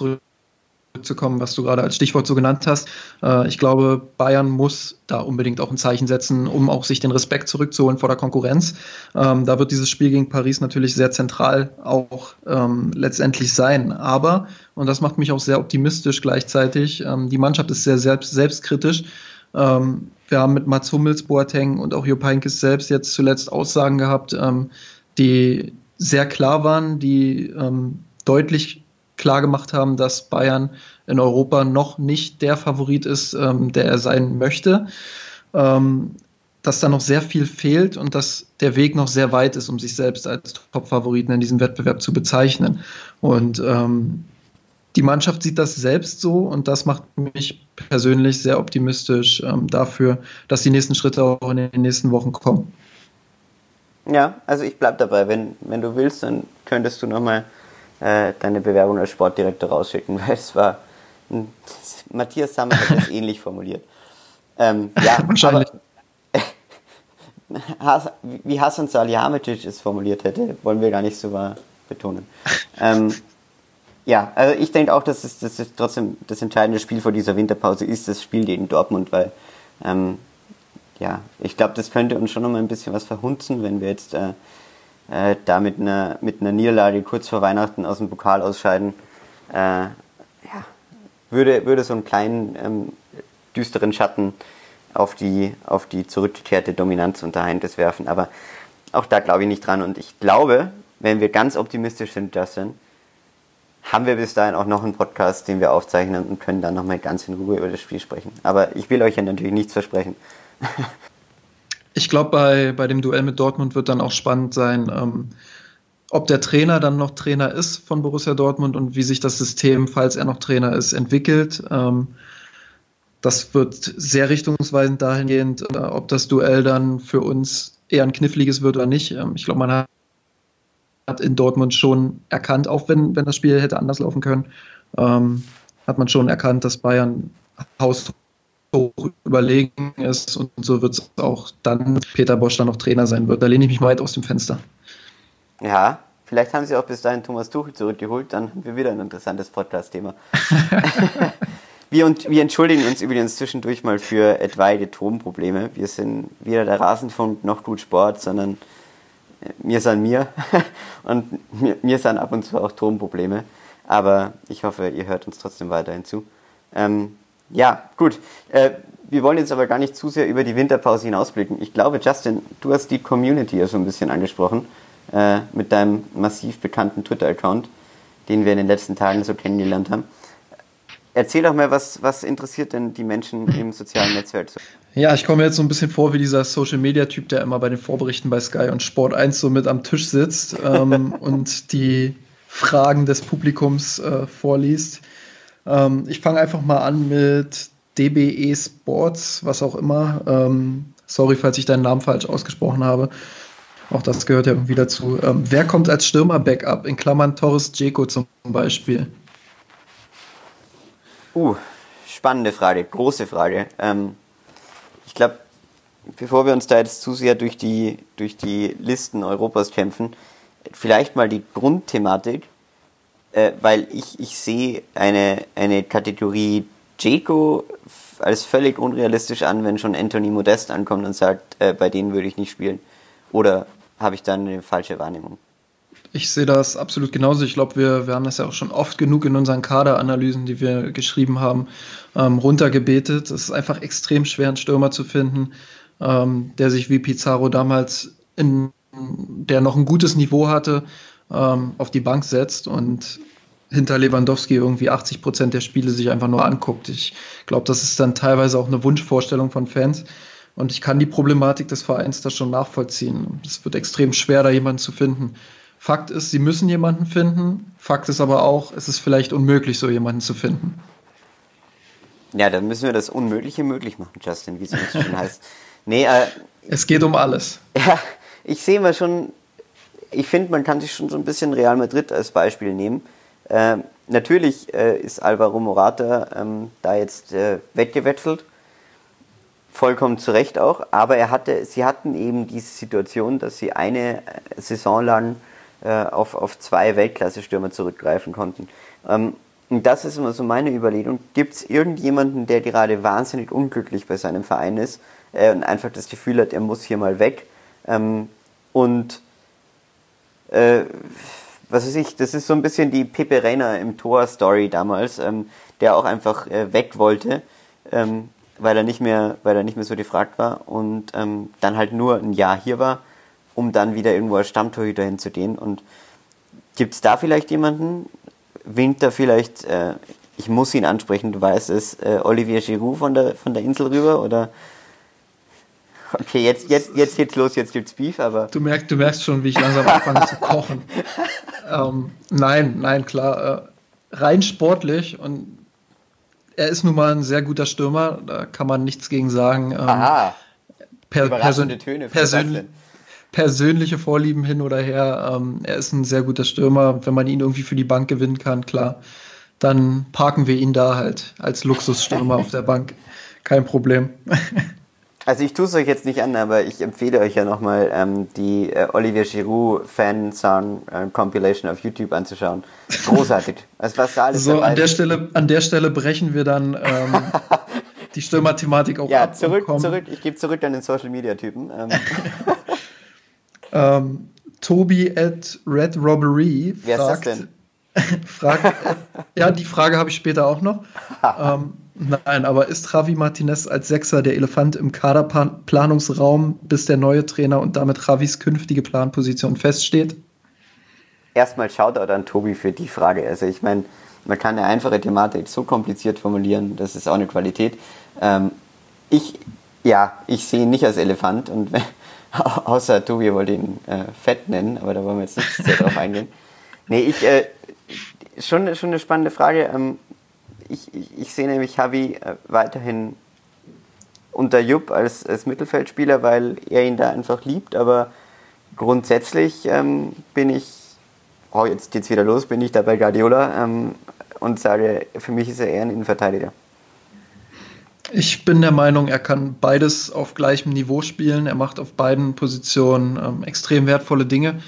zurückzukommen, was du gerade als Stichwort so genannt hast. Äh, ich glaube, Bayern muss da unbedingt auch ein Zeichen setzen, um auch sich den Respekt zurückzuholen vor der Konkurrenz. Ähm, da wird dieses Spiel gegen Paris natürlich sehr zentral auch ähm, letztendlich sein. Aber, und das macht mich auch sehr optimistisch gleichzeitig, die Mannschaft ist sehr selbst, selbstkritisch. wir haben mit Mats Hummels, Boateng und auch Jupp Heynckes selbst jetzt zuletzt Aussagen gehabt, die sehr klar waren, die ähm, deutlich klar gemacht haben, dass Bayern in Europa noch nicht der Favorit ist, ähm, der er sein möchte. Ähm, dass da noch sehr viel fehlt und dass der Weg noch sehr weit ist, um sich selbst als Top-Favoriten in diesem Wettbewerb zu bezeichnen. Und ähm, die Mannschaft sieht das selbst so und das macht mich persönlich sehr optimistisch ähm, dafür, dass die nächsten Schritte auch in den nächsten Wochen kommen. Ja, also ich bleib dabei. Wenn, wenn du willst, dann könntest du nochmal äh, deine Bewerbung als Sportdirektor rausschicken, weil es war. Ein, Matthias Sammer hat das ähnlich formuliert. Ähm, ja, Wahrscheinlich. Aber, wie Hasan Salihamidzic es formuliert hätte, wollen wir gar nicht so betonen. Ähm, ja, also ich denke auch, dass es, dass es trotzdem das entscheidende Spiel vor dieser Winterpause ist, das Spiel gegen Dortmund, weil ähm, ja, ich glaube, das könnte uns schon noch mal ein bisschen was verhunzen, wenn wir jetzt äh, äh, da mit einer, mit einer Niederlage kurz vor Weihnachten aus dem Pokal ausscheiden. Äh, ja, würde, würde so einen kleinen ähm, düsteren Schatten auf die, auf die zurückgekehrte Dominanz unter Heintes werfen. Aber auch da glaube ich nicht dran. Und ich glaube, wenn wir ganz optimistisch sind, Justin, haben wir bis dahin auch noch einen Podcast, den wir aufzeichnen und können dann nochmal ganz in Ruhe über das Spiel sprechen. Aber ich will euch ja natürlich nichts versprechen. Ich glaube, bei, bei dem Duell mit Dortmund wird dann auch spannend sein, ähm, ob der Trainer dann noch Trainer ist von Borussia Dortmund und wie sich das System, falls er noch Trainer ist, entwickelt. Ähm, das wird sehr richtungsweisend dahingehend, äh, ob das Duell dann für uns eher ein kniffliges wird oder nicht. Ähm, ich glaube, man hat, in Dortmund schon erkannt, auch wenn, wenn das Spiel hätte anders laufen können, ähm, hat man schon erkannt, dass Bayern Haus hoch überlegen ist und so wird es auch dann Peter Bosch dann noch Trainer sein wird. Da lehne ich mich weit aus dem Fenster. Ja, vielleicht haben sie auch bis dahin Thomas Tuchel zurückgeholt, dann haben wir wieder ein interessantes Podcast-Thema. wir, und, wir entschuldigen uns übrigens zwischendurch mal für etwaige Tonprobleme. Wir sind weder der Rasenfunk noch gut Sport, sondern äh, mir sind mir und mir, mir sind ab und zu auch Tonprobleme. Aber ich hoffe, ihr hört uns trotzdem weiterhin zu. Ähm, ja, gut. Äh, wir wollen jetzt aber gar nicht zu sehr über die Winterpause hinausblicken. Ich glaube, Justin, du hast die Community ja schon ein bisschen angesprochen äh, mit deinem massiv bekannten Twitter-Account, den wir in den letzten Tagen so kennengelernt haben. Erzähl doch mal, was, was interessiert denn die Menschen im sozialen Netzwerk so? Ja, ich komme jetzt so ein bisschen vor wie dieser Social-Media-Typ, der immer bei den Vorberichten bei Sky und Sport 1 so mit am Tisch sitzt ähm, und die Fragen des Publikums äh, vorliest. Ähm, ich fange einfach mal an mit DBE Sports, was auch immer. Ähm, sorry, falls ich deinen Namen falsch ausgesprochen habe. Auch das gehört ja irgendwie dazu. Ähm, wer kommt als Stürmer-Backup? In Klammern Torres Dzeko zum Beispiel. Uh, spannende Frage, große Frage. Ähm, ich glaube, bevor wir uns da jetzt zu sehr durch die, durch die Listen Europas kämpfen, vielleicht mal die Grundthematik äh, weil ich, ich sehe eine, eine Kategorie Jaco als völlig unrealistisch an, wenn schon Anthony Modest ankommt und sagt, äh, bei denen würde ich nicht spielen. Oder habe ich dann eine falsche Wahrnehmung? Ich sehe das absolut genauso. Ich glaube, wir, wir haben das ja auch schon oft genug in unseren Kaderanalysen, die wir geschrieben haben, ähm, runtergebetet. Es ist einfach extrem schwer, einen Stürmer zu finden, ähm, der sich wie Pizarro damals in der noch ein gutes Niveau hatte, ähm, auf die Bank setzt und hinter Lewandowski irgendwie 80 Prozent der Spiele sich einfach nur anguckt. Ich glaube, das ist dann teilweise auch eine Wunschvorstellung von Fans. Und ich kann die Problematik des Vereins da schon nachvollziehen. Es wird extrem schwer, da jemanden zu finden. Fakt ist, sie müssen jemanden finden. Fakt ist aber auch, es ist vielleicht unmöglich, so jemanden zu finden. Ja, dann müssen wir das Unmögliche möglich machen, Justin, wie es so schön heißt. Nee, äh, es geht um alles. Ja, ich sehe mal schon, ich finde, man kann sich schon so ein bisschen Real Madrid als Beispiel nehmen. Äh, natürlich äh, ist Alvaro Morata ähm, da jetzt äh, weggewechselt vollkommen zu Recht auch, aber er hatte, sie hatten eben diese Situation, dass sie eine äh, Saison lang äh, auf, auf zwei Weltklasse-Stürmer zurückgreifen konnten. Ähm, und das ist immer so meine Überlegung. Gibt es irgendjemanden, der gerade wahnsinnig unglücklich bei seinem Verein ist äh, und einfach das Gefühl hat, er muss hier mal weg? Ähm, und äh, was weiß ich, das ist so ein bisschen die Pepe Reina im Tor-Story damals, ähm, der auch einfach äh, weg wollte. Ähm, weil er nicht mehr, weil er nicht mehr so gefragt war und ähm, dann halt nur ein Jahr hier war, um dann wieder irgendwo als Stammtorhüter hinzugehen. Und gibt es da vielleicht jemanden? Winkt da vielleicht, äh, ich muss ihn ansprechen, du weißt es, äh, Olivier Giroud von der, von der Insel rüber oder Okay, jetzt, jetzt, jetzt geht's los, jetzt gibt's Beef, aber. Du merkst, du merkst schon, wie ich langsam anfange zu kochen. Ähm, nein, nein, klar. Äh, rein sportlich und er ist nun mal ein sehr guter Stürmer, da kann man nichts gegen sagen. Ähm, Aha. Per Persön Töne persönlich, persönliche Vorlieben hin oder her. Ähm, er ist ein sehr guter Stürmer. Wenn man ihn irgendwie für die Bank gewinnen kann, klar, dann parken wir ihn da halt als Luxusstürmer auf der Bank. Kein Problem. Also ich tue es euch jetzt nicht an, aber ich empfehle euch ja nochmal ähm, die äh, Olivier Giroud Fan Song äh, Compilation auf YouTube anzuschauen. Großartig. Also was da alles so an der Stelle an der Stelle brechen wir dann ähm, die Stürmer-Thematik auch ja, ab. Ja, zurück, zurück. Ich gebe zurück an den Social Media Typen. Ähm. ähm, Tobi at Red Robbery Wer fragt, ist das denn? fragt, ja, die Frage habe ich später auch noch. ähm, Nein, aber ist Javi Martinez als Sechser der Elefant im Kaderplanungsraum, bis der neue Trainer und damit Javis künftige Planposition feststeht? Erstmal Shoutout an Tobi für die Frage. Also ich meine, man kann eine einfache Thematik so kompliziert formulieren, das ist auch eine Qualität. Ähm, ich, ja, ich sehe ihn nicht als Elefant und außer Tobi wollte ihn äh, fett nennen, aber da wollen wir jetzt nicht sehr drauf eingehen. Nee, ich, äh, schon, schon eine spannende Frage. Ähm, ich, ich, ich sehe nämlich Javi äh, weiterhin unter Jupp als, als Mittelfeldspieler, weil er ihn da einfach liebt. Aber grundsätzlich ähm, bin ich, oh, jetzt geht's wieder los, bin ich da bei Guardiola ähm, und sage, für mich ist er eher ein Innenverteidiger. Ich bin der Meinung, er kann beides auf gleichem Niveau spielen. Er macht auf beiden Positionen ähm, extrem wertvolle Dinge.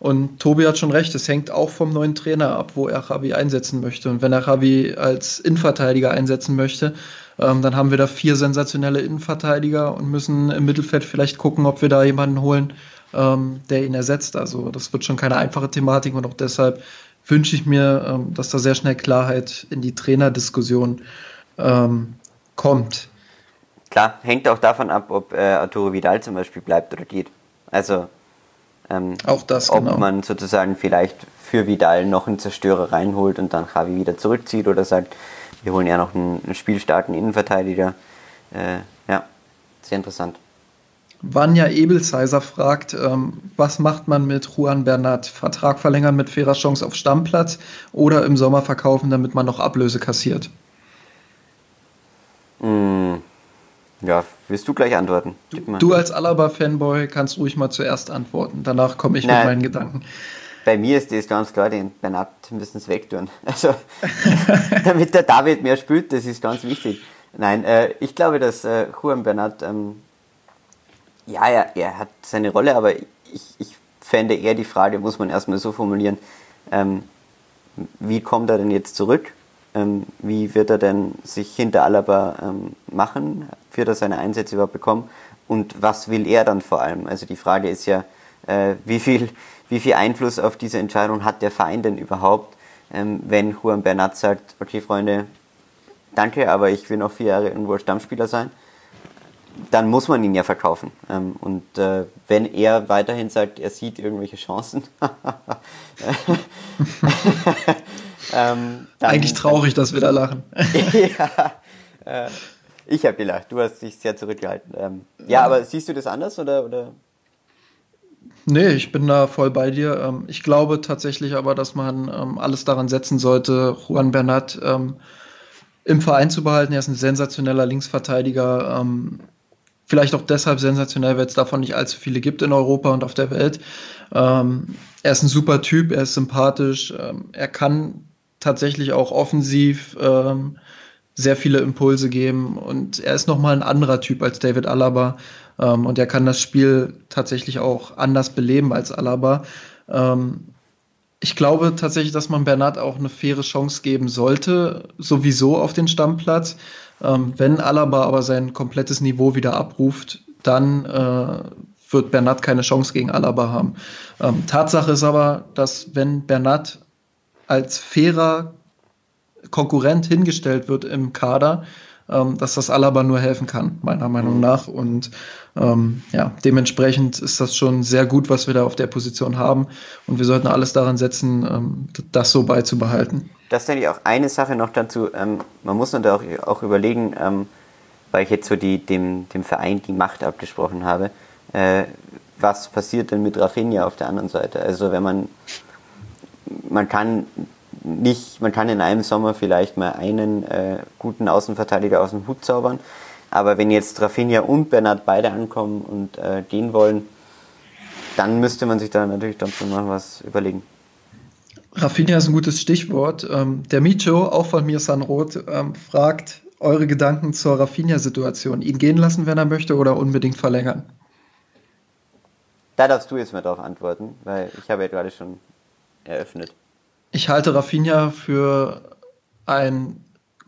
Und Tobi hat schon recht, es hängt auch vom neuen Trainer ab, wo er Javi einsetzen möchte. Und wenn er Javi als Innenverteidiger einsetzen möchte, ähm, dann haben wir da vier sensationelle Innenverteidiger und müssen im Mittelfeld vielleicht gucken, ob wir da jemanden holen, ähm, der ihn ersetzt. Also das wird schon keine einfache Thematik und auch deshalb wünsche ich mir, ähm, dass da sehr schnell Klarheit in die Trainerdiskussion ähm, kommt. Klar, hängt auch davon ab, ob äh, Arturo Vidal zum Beispiel bleibt oder geht. Also ähm, Auch das, ob genau. man sozusagen vielleicht für Vidal noch einen Zerstörer reinholt und dann Javi wieder zurückzieht oder sagt, wir holen ja noch einen, einen spielstarken Innenverteidiger. Äh, ja, sehr interessant. Vanja Ebelsheiser fragt, ähm, was macht man mit Juan Bernat? Vertrag verlängern mit fairer Chance auf Stammplatz oder im Sommer verkaufen, damit man noch Ablöse kassiert? Mm, ja, willst du gleich antworten? Du, du als Alaba-Fanboy kannst ruhig mal zuerst antworten. Danach komme ich Nein. mit meinen Gedanken. Bei mir ist das ganz klar, den Bernat müssen es wegtun. Also, damit der David mehr spielt, das ist ganz wichtig. Nein, äh, ich glaube, dass äh, Juan Bernat, ähm, ja, er, er hat seine Rolle, aber ich, ich fände eher die Frage, muss man erstmal so formulieren, ähm, wie kommt er denn jetzt zurück? Ähm, wie wird er denn sich hinter Alaba ähm, machen? Wird er seine Einsätze überhaupt bekommen? Und was will er dann vor allem? Also die Frage ist ja, äh, wie, viel, wie viel Einfluss auf diese Entscheidung hat der Verein denn überhaupt, ähm, wenn Juan Bernat sagt, okay Freunde, danke, aber ich will noch vier Jahre irgendwo Stammspieler sein? Dann muss man ihn ja verkaufen. Ähm, und äh, wenn er weiterhin sagt, er sieht irgendwelche Chancen, Ähm, dann, Eigentlich traurig, dass wir da lachen. ja, äh, ich habe gelacht. Du hast dich sehr zurückgehalten. Ähm, ja, aber siehst du das anders oder? oder? Nee, ich bin da voll bei dir. Ähm, ich glaube tatsächlich aber, dass man ähm, alles daran setzen sollte, Juan Bernat ähm, im Verein zu behalten. Er ist ein sensationeller Linksverteidiger. Vielleicht auch deshalb sensationell, weil es davon nicht allzu viele gibt in Europa und auf der Welt. er ist ein super Typ, er ist sympathisch, er kann tatsächlich auch offensiv sehr viele Impulse geben und er ist nochmal ein anderer Typ als David Alaba. Ähm, und er kann das Spiel tatsächlich auch anders beleben als Alaba. Ähm, ich glaube tatsächlich, dass man Bernat auch eine faire Chance geben sollte, sowieso auf den Stammplatz. Ähm, wenn Alaba aber sein komplettes Niveau wieder abruft, dann äh, wird Bernat keine Chance gegen Alaba haben. Ähm, Tatsache ist aber, dass wenn Bernat als fairer Konkurrent hingestellt wird im Kader, ähm, dass das Alaba nur helfen kann, meiner Meinung mhm. nach. Und ähm, ja, dementsprechend ist das schon sehr gut, was wir da auf der Position haben. Und wir sollten alles daran setzen, ähm, das so beizubehalten. Das ist nämlich auch eine Sache noch dazu. Ähm, man muss natürlich auch, auch überlegen, ähm, weil ich jetzt so die, dem, dem Verein die Macht abgesprochen habe, äh, was passiert denn mit Rafinha auf der anderen Seite? Also wenn man, man kann nicht, man kann in einem Sommer vielleicht mal einen äh, guten Außenverteidiger aus dem Hut zaubern, aber wenn jetzt Rafinha und Bernhard beide ankommen und äh, gehen wollen, dann müsste man sich da natürlich dann schon mal was überlegen. Rafinha ist ein gutes Stichwort. Ähm, der Micho, auch von mir Sanrot, ähm, fragt eure Gedanken zur Rafinha-Situation. Ihn gehen lassen, wenn er möchte, oder unbedingt verlängern? Da darfst du jetzt mal drauf antworten, weil ich habe ja gerade schon eröffnet. Ich halte Rafinha für einen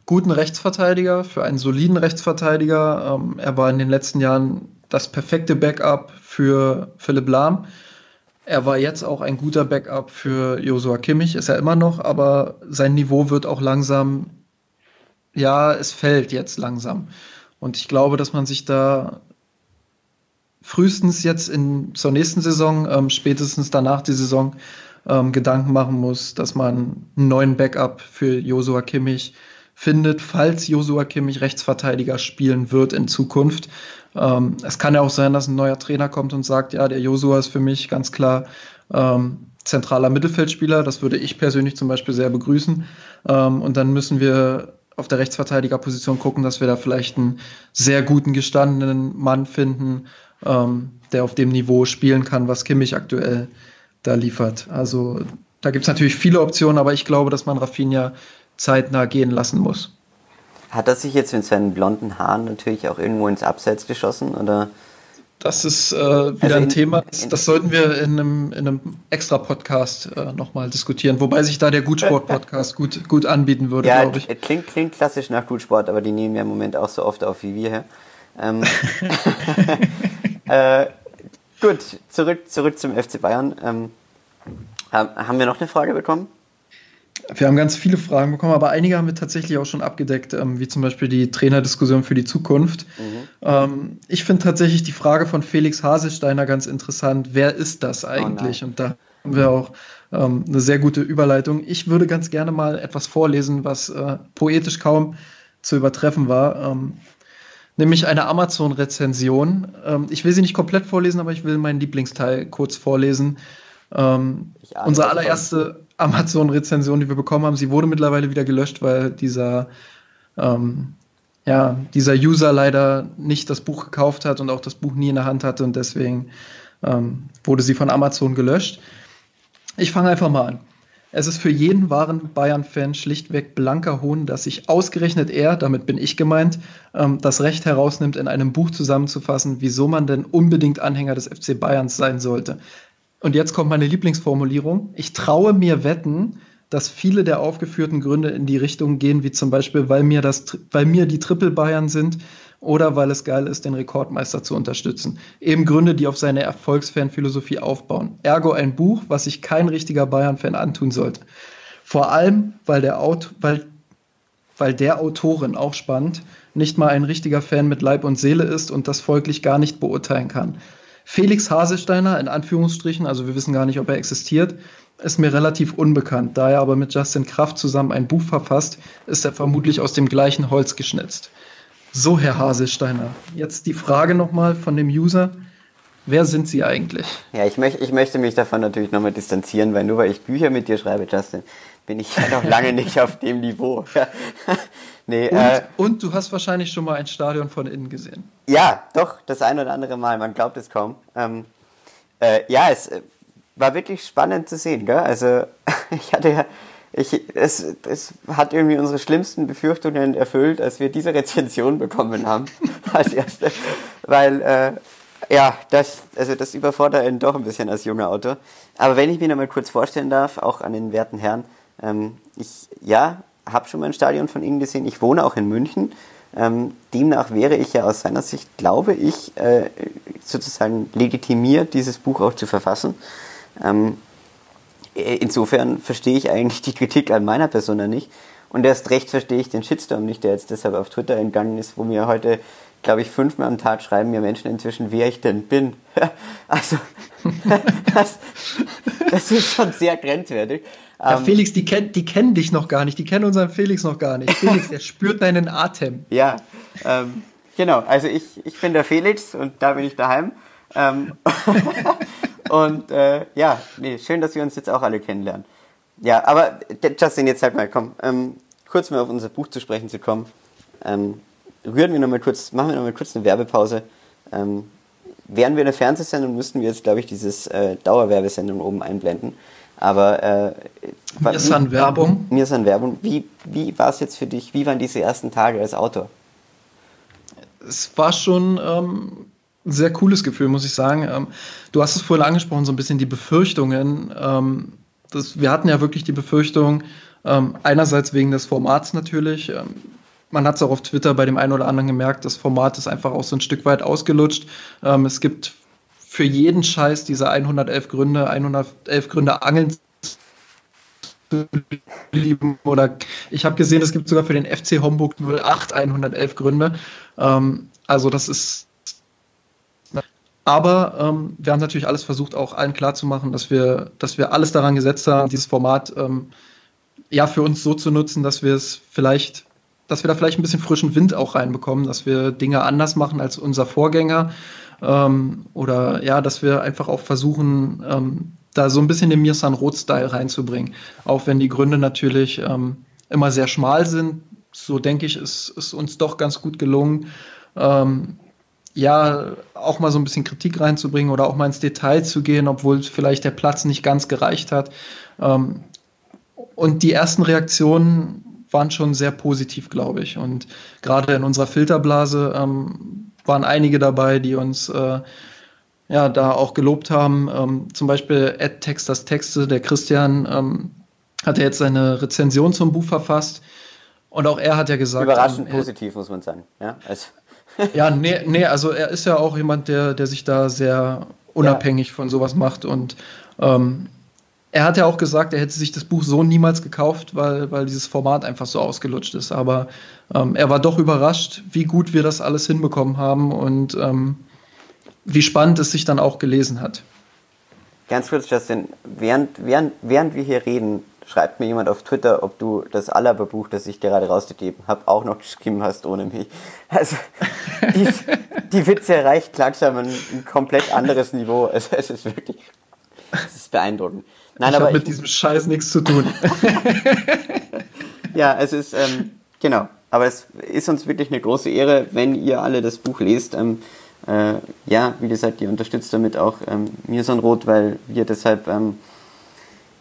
guten Rechtsverteidiger, für einen soliden Rechtsverteidiger. Ähm, er war in den letzten Jahren das perfekte Backup für Philipp Lahm. Er war jetzt auch ein guter Backup für Josua Kimmich, ist er immer noch, aber sein Niveau wird auch langsam, ja, es fällt jetzt langsam. Und ich glaube, dass man sich da frühestens jetzt in, zur nächsten Saison, ähm, spätestens danach die Saison, ähm, Gedanken machen muss, dass man einen neuen Backup für Josua Kimmich findet, falls Josua Kimmich Rechtsverteidiger spielen wird in Zukunft. Ähm, es kann ja auch sein, dass ein neuer Trainer kommt und sagt, ja, der Josua ist für mich ganz klar ähm, zentraler Mittelfeldspieler. Das würde ich persönlich zum Beispiel sehr begrüßen. Ähm, und dann müssen wir auf der Rechtsverteidigerposition gucken, dass wir da vielleicht einen sehr guten gestandenen Mann finden, ähm, der auf dem Niveau spielen kann, was Kimmich aktuell da liefert. Also da gibt es natürlich viele Optionen, aber ich glaube, dass man Rafinha zeitnah gehen lassen muss. Hat er sich jetzt mit seinen blonden Haaren natürlich auch irgendwo ins Abseits geschossen? Oder? Das ist äh, wieder also in, ein Thema, das, das, sollten wir in einem, in einem extra Podcast äh, nochmal diskutieren, wobei sich da der Gutsport-Podcast gut, gut anbieten würde, ja, glaube ich. Klingt, klingt klassisch nach Gutsport, aber die nehmen ja im Moment auch so oft auf wie wir. Ähm, äh, Gut, zurück, zurück zum FC Bayern. Ähm, haben wir noch eine Frage bekommen? Wir haben ganz viele Fragen bekommen, aber einige haben wir tatsächlich auch schon abgedeckt, ähm, wie zum Beispiel die Trainerdiskussion für die Zukunft. Mhm. Ähm, ich finde tatsächlich die Frage von Felix Hasesteiner ganz interessant. Wer ist das eigentlich? Oh Und da haben wir auch ähm, eine sehr gute Überleitung. Ich würde ganz gerne mal etwas vorlesen, was äh, poetisch kaum zu übertreffen war. Nämlich eine Amazon-Rezension. Ähm, ich will sie nicht komplett vorlesen, aber ich will meinen Lieblingsteil kurz vorlesen. Ähm, unsere allererste Amazon-Rezension, die wir bekommen haben, sie wurde mittlerweile wieder gelöscht, weil dieser, ähm, ja, dieser User leider nicht das Buch gekauft hat und auch das Buch nie in der Hand hatte und deswegen ähm, wurde sie von Amazon gelöscht. Ich fange einfach mal an. Es ist für jeden wahren Bayern-Fan schlichtweg blanker Hohn, dass sich ausgerechnet er, damit bin ich gemeint, ähm, das Recht herausnimmt, in einem Buch zusammenzufassen, wieso man denn unbedingt Anhänger des FC Bayerns sein sollte. Und jetzt kommt meine Lieblingsformulierung. Ich traue mir wetten, dass viele der aufgeführten Gründe in die Richtung gehen, wie zum Beispiel, weil mir, das, weil mir die Triple Bayern sind oder weil es geil ist, den Rekordmeister zu unterstützen. Eben Gründe, die auf seine Erfolgsfan-Philosophie aufbauen. Ergo ein Buch, was sich kein richtiger Bayern-Fan antun sollte. Vor allem, weil der, Aut weil, weil der Autorin auch spannend, nicht mal ein richtiger Fan mit Leib und Seele ist und das folglich gar nicht beurteilen kann. Felix Hasesteiner, in Anführungsstrichen, also wir wissen gar nicht, ob er existiert, ist mir relativ unbekannt. Da er aber mit Justin Kraft zusammen ein Buch verfasst, ist er vermutlich aus dem gleichen Holz geschnitzt. So, Herr Haselsteiner, jetzt die Frage nochmal von dem User. Wer sind Sie eigentlich? Ja, ich, möch, ich möchte mich davon natürlich nochmal distanzieren, weil nur weil ich Bücher mit dir schreibe, Justin, bin ich ja noch lange nicht auf dem Niveau. nee, und, äh, und, du hast wahrscheinlich schon mal ein Stadion von innen gesehen. Ja, doch, das ein oder andere Mal, man glaubt es kaum. Ähm, äh, ja, es äh, war wirklich spannend zu sehen, gell? Also ich hatte ja, ich, es, es hat irgendwie unsere schlimmsten Befürchtungen erfüllt, als wir diese Rezension bekommen haben als erste, weil äh, ja, das, also das überfordert einen doch ein bisschen als junger Autor. Aber wenn ich mir noch mal kurz vorstellen darf, auch an den werten Herren, ähm, ich, ja, habe schon mal ein Stadion von Ihnen gesehen. Ich wohne auch in München. Ähm, demnach wäre ich ja aus seiner Sicht, glaube ich, äh, sozusagen legitimiert, dieses Buch auch zu verfassen. Ähm, äh, insofern verstehe ich eigentlich die Kritik an meiner Persona nicht. Und erst recht verstehe ich den Shitstorm nicht, der jetzt deshalb auf Twitter entgangen ist, wo mir heute glaube ich, fünfmal am Tag schreiben mir Menschen inzwischen, wer ich denn bin. also, das, das, ist schon sehr grenzwertig. Ja, ähm, Felix, die, kenn, die kennen dich noch gar nicht, die kennen unseren Felix noch gar nicht. Felix, der spürt deinen Atem. Ja, ähm, genau, also ich, ich bin der Felix und da bin ich daheim. Ähm, und äh, ja, nee, schön, dass wir uns jetzt auch alle kennenlernen. Ja, aber Justin, jetzt halt mal, komm, ähm, kurz mal auf unser Buch zu sprechen zu kommen. Ähm, rühren wir noch mal kurz, machen wir noch mal kurz eine Werbepause. Ähm, wären wir eine Fernsehsendung, müssten wir jetzt, glaube ich, dieses äh, Dauerwerbesendung oben einblenden. Aber äh, mir ist an Werbung. Mir ist an Werbung. Wie, wie war es jetzt für dich? Wie waren diese ersten Tage als Autor? Es war schon ähm, ein sehr cooles Gefühl, muss ich sagen. Ähm, du hast es vorhin angesprochen, so ein bisschen die Befürchtungen. Ähm, das, wir hatten ja wirklich die Befürchtung, ähm, einerseits wegen des Formats natürlich. Man hat es auch auf Twitter bei dem einen oder anderen gemerkt, das Format ist einfach auch so ein Stück weit ausgelutscht. Es gibt für jeden Scheiß diese 111 Gründe, 111 Gründe Angeln zu lieben. Oder ich habe gesehen, es gibt sogar für den FC Homburg 08 111 Gründe. Ähm, also das ist. Aber ähm, wir haben natürlich alles versucht, auch allen klarzumachen, dass wir, dass wir alles daran gesetzt haben, dieses Format ähm, ja für uns so zu nutzen, dass wir es vielleicht dass wir da vielleicht ein bisschen frischen Wind auch reinbekommen, dass wir Dinge anders machen als unser Vorgänger. Ähm, oder ja, dass wir einfach auch versuchen, ähm, da so ein bisschen den Mirsan Roth-Style reinzubringen. Auch wenn die Gründe natürlich ähm, immer sehr schmal sind, so denke ich, ist, ist uns doch ganz gut gelungen, ähm, ja, auch mal so ein bisschen Kritik reinzubringen oder auch mal ins Detail zu gehen, obwohl vielleicht der Platz nicht ganz gereicht hat. Ähm, und die ersten Reaktionen waren schon sehr positiv, glaube ich. Und gerade in unserer Filterblase ähm, waren einige dabei, die uns äh, ja da auch gelobt haben. Ähm, zum Beispiel Ed Texters Texte, der Christian hat ja jetzt seine Rezension zum Buch verfasst. Und auch er hat ja gesagt. Überraschend ähm, positiv, muss man sagen. Ja, also. Ja nee, nee, also er ist ja auch jemand, der, der sich da sehr unabhängig ja. von sowas macht und ähm, er hat ja auch gesagt, er hätte sich das Buch so niemals gekauft, weil, weil dieses Format einfach so ausgelutscht ist. Aber ähm, er war doch überrascht, wie gut wir das alles hinbekommen haben und ähm, wie spannend es sich dann auch gelesen hat. Ganz kurz, Justin, während, während, während wir hier reden, schreibt mir jemand auf Twitter, ob du das Alaba-Buch, das ich gerade rausgegeben habe, auch noch geschrieben hast ohne mich. Also, die, die Witze erreicht langsam ein, ein komplett anderes Niveau. Also, es ist wirklich, es ist beeindruckend. Nein, ich habe mit diesem Scheiß nichts zu tun. ja, es ist, ähm, genau. Aber es ist uns wirklich eine große Ehre, wenn ihr alle das Buch lest. Ähm, äh, ja, wie gesagt, ihr unterstützt damit auch ähm, Rot, weil wir deshalb, ähm,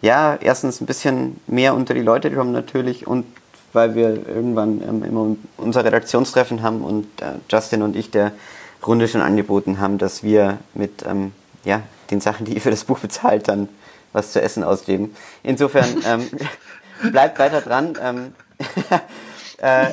ja, erstens ein bisschen mehr unter die Leute kommen natürlich und weil wir irgendwann ähm, immer unser Redaktionstreffen haben und äh, Justin und ich der Runde schon angeboten haben, dass wir mit ähm, ja, den Sachen, die ihr für das Buch bezahlt, dann was zu essen ausgeben. Insofern ähm, bleibt weiter dran. Ähm, äh,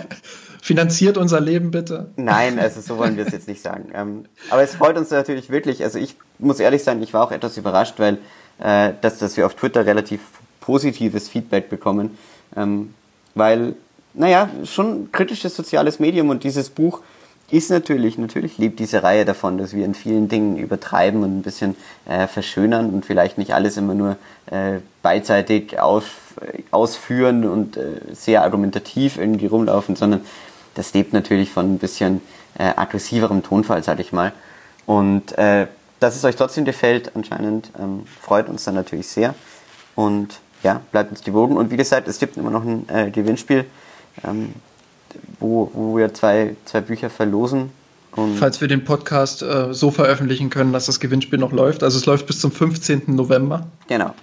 Finanziert unser Leben bitte. Nein, also so wollen wir es jetzt nicht sagen. Ähm, aber es freut uns natürlich wirklich. Also ich muss ehrlich sein, ich war auch etwas überrascht, weil äh, dass, dass wir auf Twitter relativ positives Feedback bekommen. Ähm, weil, naja, schon kritisches soziales Medium und dieses Buch ist natürlich, natürlich lebt diese Reihe davon, dass wir in vielen Dingen übertreiben und ein bisschen äh, verschönern und vielleicht nicht alles immer nur äh, beidseitig aus, ausführen und äh, sehr argumentativ irgendwie rumlaufen, sondern das lebt natürlich von ein bisschen äh, aggressiverem Tonfall, sag ich mal. Und äh, dass es euch trotzdem gefällt, anscheinend ähm, freut uns dann natürlich sehr. Und ja, bleibt uns gewogen. Und wie gesagt, es gibt immer noch ein äh, Gewinnspiel, ähm, wo, wo wir zwei, zwei Bücher verlosen. Und Falls wir den Podcast äh, so veröffentlichen können, dass das Gewinnspiel noch läuft. Also es läuft bis zum 15. November. Genau.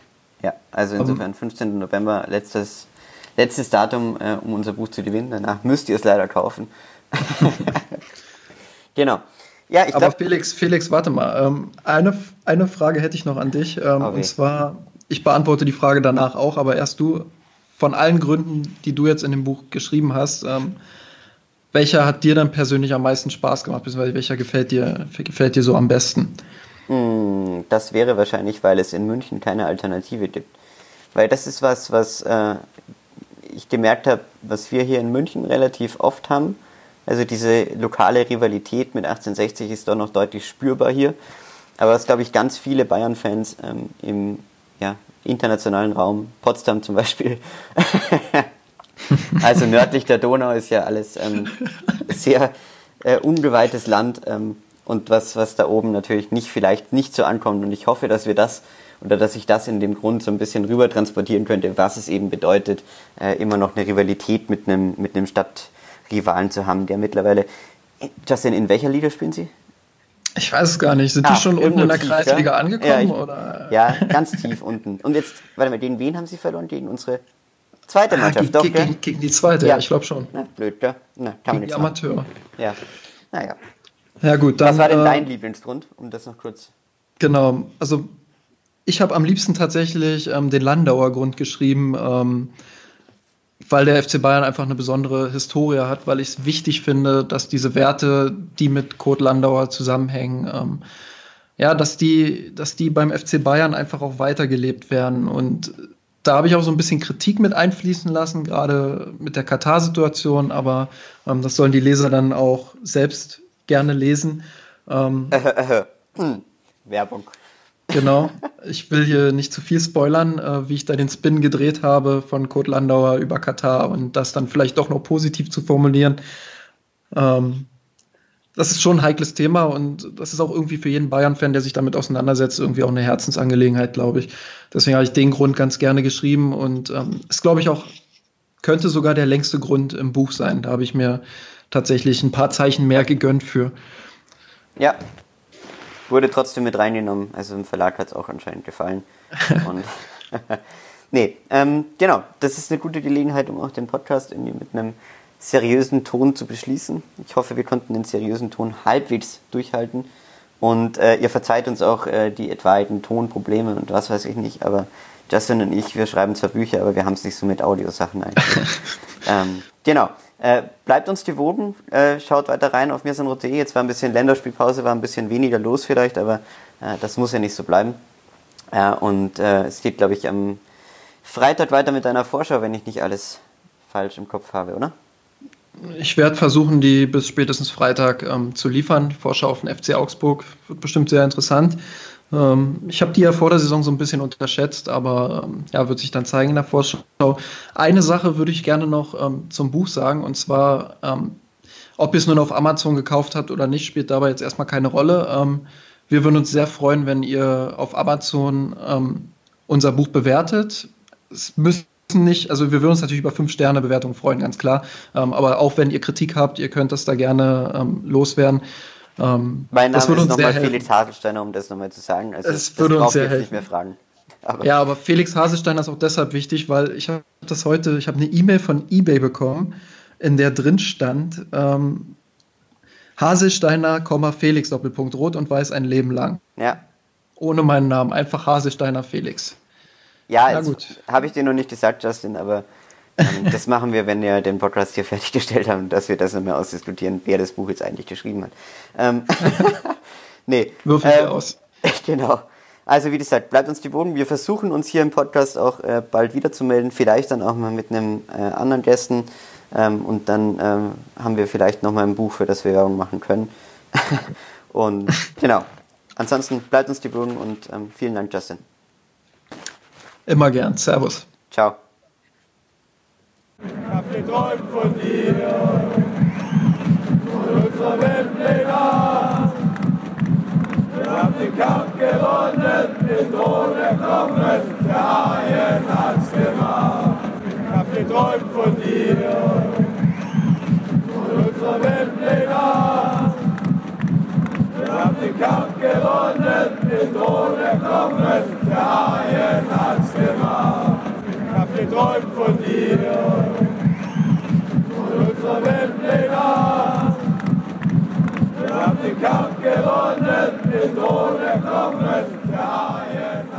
Ja, also insofern 15. November, letztes, letztes Datum, äh, um unser Buch zu gewinnen. Danach müsst ihr es leider kaufen. genau. Ja, ich Aber glaub, Felix, Felix, warte mal. Ähm, eine, eine Frage hätte ich noch an dich. Ähm, okay. Und zwar, ich beantworte die Frage danach auch, aber erst du, von allen Gründen, die du jetzt in dem Buch geschrieben hast, ähm, welcher hat dir dann persönlich am meisten Spaß gemacht, beziehungsweise welcher gefällt dir, gefällt dir so am besten? Hm, das wäre wahrscheinlich, weil es in München keine Alternative gibt. Weil das ist was, was äh, ich gemerkt habe, was wir hier in München relativ oft haben. Also diese lokale Rivalität mit 1860 ist doch noch deutlich spürbar hier. Aber was, glaube ich, ganz viele Bayern-Fans ähm, im ja, internationalen Raum, Potsdam zum Beispiel, also nördlich der Donau ist ja alles ähm, sehr äh, ungeweihtes Land ähm, und was, was da oben natürlich nicht vielleicht nicht so ankommt. Und ich hoffe, dass wir das oder dass ich das in dem Grund so ein bisschen rüber transportieren könnte, was es eben bedeutet, äh, immer noch eine Rivalität mit einem, mit einem Stadtrivalen zu haben, der mittlerweile. Justin, in welcher Liga spielen Sie? Ich weiß es gar nicht. Sind ah, die schon unten in der tief, Kreisliga ja? angekommen? Ja, ich, oder? ja, ganz tief unten. Und jetzt, warte mal, den wen haben Sie verloren? Gegen unsere zweite ah, Mannschaft, ah, gegen, doch, gegen, gegen, die zweite, ja, ich glaube schon. Na, blöd, gell? Na, kann gegen die Amateur. Ja, naja. Ja gut, dann... Was war denn äh, dein Lieblingsgrund, um das noch kurz... Genau, also ich habe am liebsten tatsächlich ähm, den Landauer Grund geschrieben, ähm, weil der FC Bayern einfach eine besondere Historie hat, weil ich es wichtig finde, dass diese Werte, die mit Kurt Landauer zusammenhängen, ähm, ja, dass die, dass die beim FC Bayern einfach auch weitergelebt werden. Und da habe ich auch so ein bisschen Kritik mit einfließen lassen, gerade mit der Katar-Situation, aber ähm, das sollen die Leser dann auch selbst gerne lesen. Ähm, hm. Werbung. Genau. Ich will hier nicht zu viel spoilern, äh, wie ich da den Spin gedreht habe von Kurt Landauer über Katar und das dann vielleicht doch noch positiv zu formulieren. Ähm, das ist schon ein heikles Thema und das ist auch irgendwie für jeden Bayern-Fan, der sich damit auseinandersetzt, irgendwie auch eine Herzensangelegenheit, glaube ich. Deswegen habe ich den Grund ganz gerne geschrieben und ähm, ist, glaube ich, auch könnte sogar der längste Grund im Buch sein. Da habe ich mir tatsächlich ein paar Zeichen mehr gegönnt für. Ja, wurde trotzdem mit reingenommen. Also im Verlag hat es auch anscheinend gefallen. Und nee, ähm, genau, das ist eine gute Gelegenheit, um auch den Podcast irgendwie mit einem seriösen Ton zu beschließen. Ich hoffe, wir konnten den seriösen Ton halbwegs durchhalten. Und äh, ihr verzeiht uns auch äh, die etwaigen Tonprobleme und was weiß ich nicht, aber Justin und ich, wir schreiben zwar Bücher, aber wir haben es nicht so mit Audiosachen eigentlich. ähm, genau. Äh, bleibt uns gewogen, äh, schaut weiter rein auf mirsanrot.de. Jetzt war ein bisschen Länderspielpause, war ein bisschen weniger los vielleicht, aber äh, das muss ja nicht so bleiben. Äh, und äh, es geht, glaube ich, am Freitag weiter mit einer Vorschau, wenn ich nicht alles falsch im Kopf habe, oder? Ich werde versuchen, die bis spätestens Freitag ähm, zu liefern. Vorschau auf den FC Augsburg wird bestimmt sehr interessant. Ähm, ich habe die ja vor der Saison so ein bisschen unterschätzt, aber ähm, ja, wird sich dann zeigen in der Vorschau. Eine Sache würde ich gerne noch ähm, zum Buch sagen, und zwar, ähm, ob ihr es nun auf Amazon gekauft habt oder nicht, spielt dabei jetzt erstmal keine Rolle. Ähm, wir würden uns sehr freuen, wenn ihr auf Amazon ähm, unser Buch bewertet. Es müssen nicht, also wir würden uns natürlich über fünf Sterne Bewertungen freuen, ganz klar. aber auch wenn ihr Kritik habt, ihr könnt das da gerne loswerden. Ähm, mein Name ist nochmal Felix Haselsteiner, um das nochmal zu sagen. Also, es würde uns sehr helfen. mehr fragen. Aber ja, aber Felix Haselsteiner ist auch deshalb wichtig, weil ich habe das heute, ich habe eine E-Mail von eBay bekommen, in der drin stand, ähm, Haselsteiner, Felix, Doppelpunkt, rot und weiß ein Leben lang. Ja. Ohne meinen Namen, einfach Haselsteiner Felix. Ja, habe ich dir noch nicht gesagt, Justin, aber das machen wir, wenn wir den Podcast hier fertiggestellt haben, dass wir das nochmal ausdiskutieren, wer das Buch jetzt eigentlich geschrieben hat. Ähm, nee. Würfel ähm, aus. Genau. Also wie gesagt, bleibt uns gewogen. Wir versuchen uns hier im Podcast auch äh, bald wieder zu melden, vielleicht dann auch mal mit einem äh, anderen Gästen. Ähm, und dann ähm, haben wir vielleicht nochmal ein Buch, für das wir Werbung machen können. und genau. Ansonsten bleibt uns gewogen und ähm, vielen Dank, Justin. Immer gern. Servus. Ciao. Ich hab geträumt von dir, von unserer Weltleger. Wir haben den Kampf gewonnen, den Thron erklommen, der Haien hat's gemacht. Ich hab geträumt von dir, von unserer Weltleger. Wir haben den Kampf gewonnen, den Thron erklommen, der Haien hat's gemacht. Geträumt von dir, von unserer Wembley-Nacht. Wir haben den Kampf gewonnen, den Thron erklommen, der Haien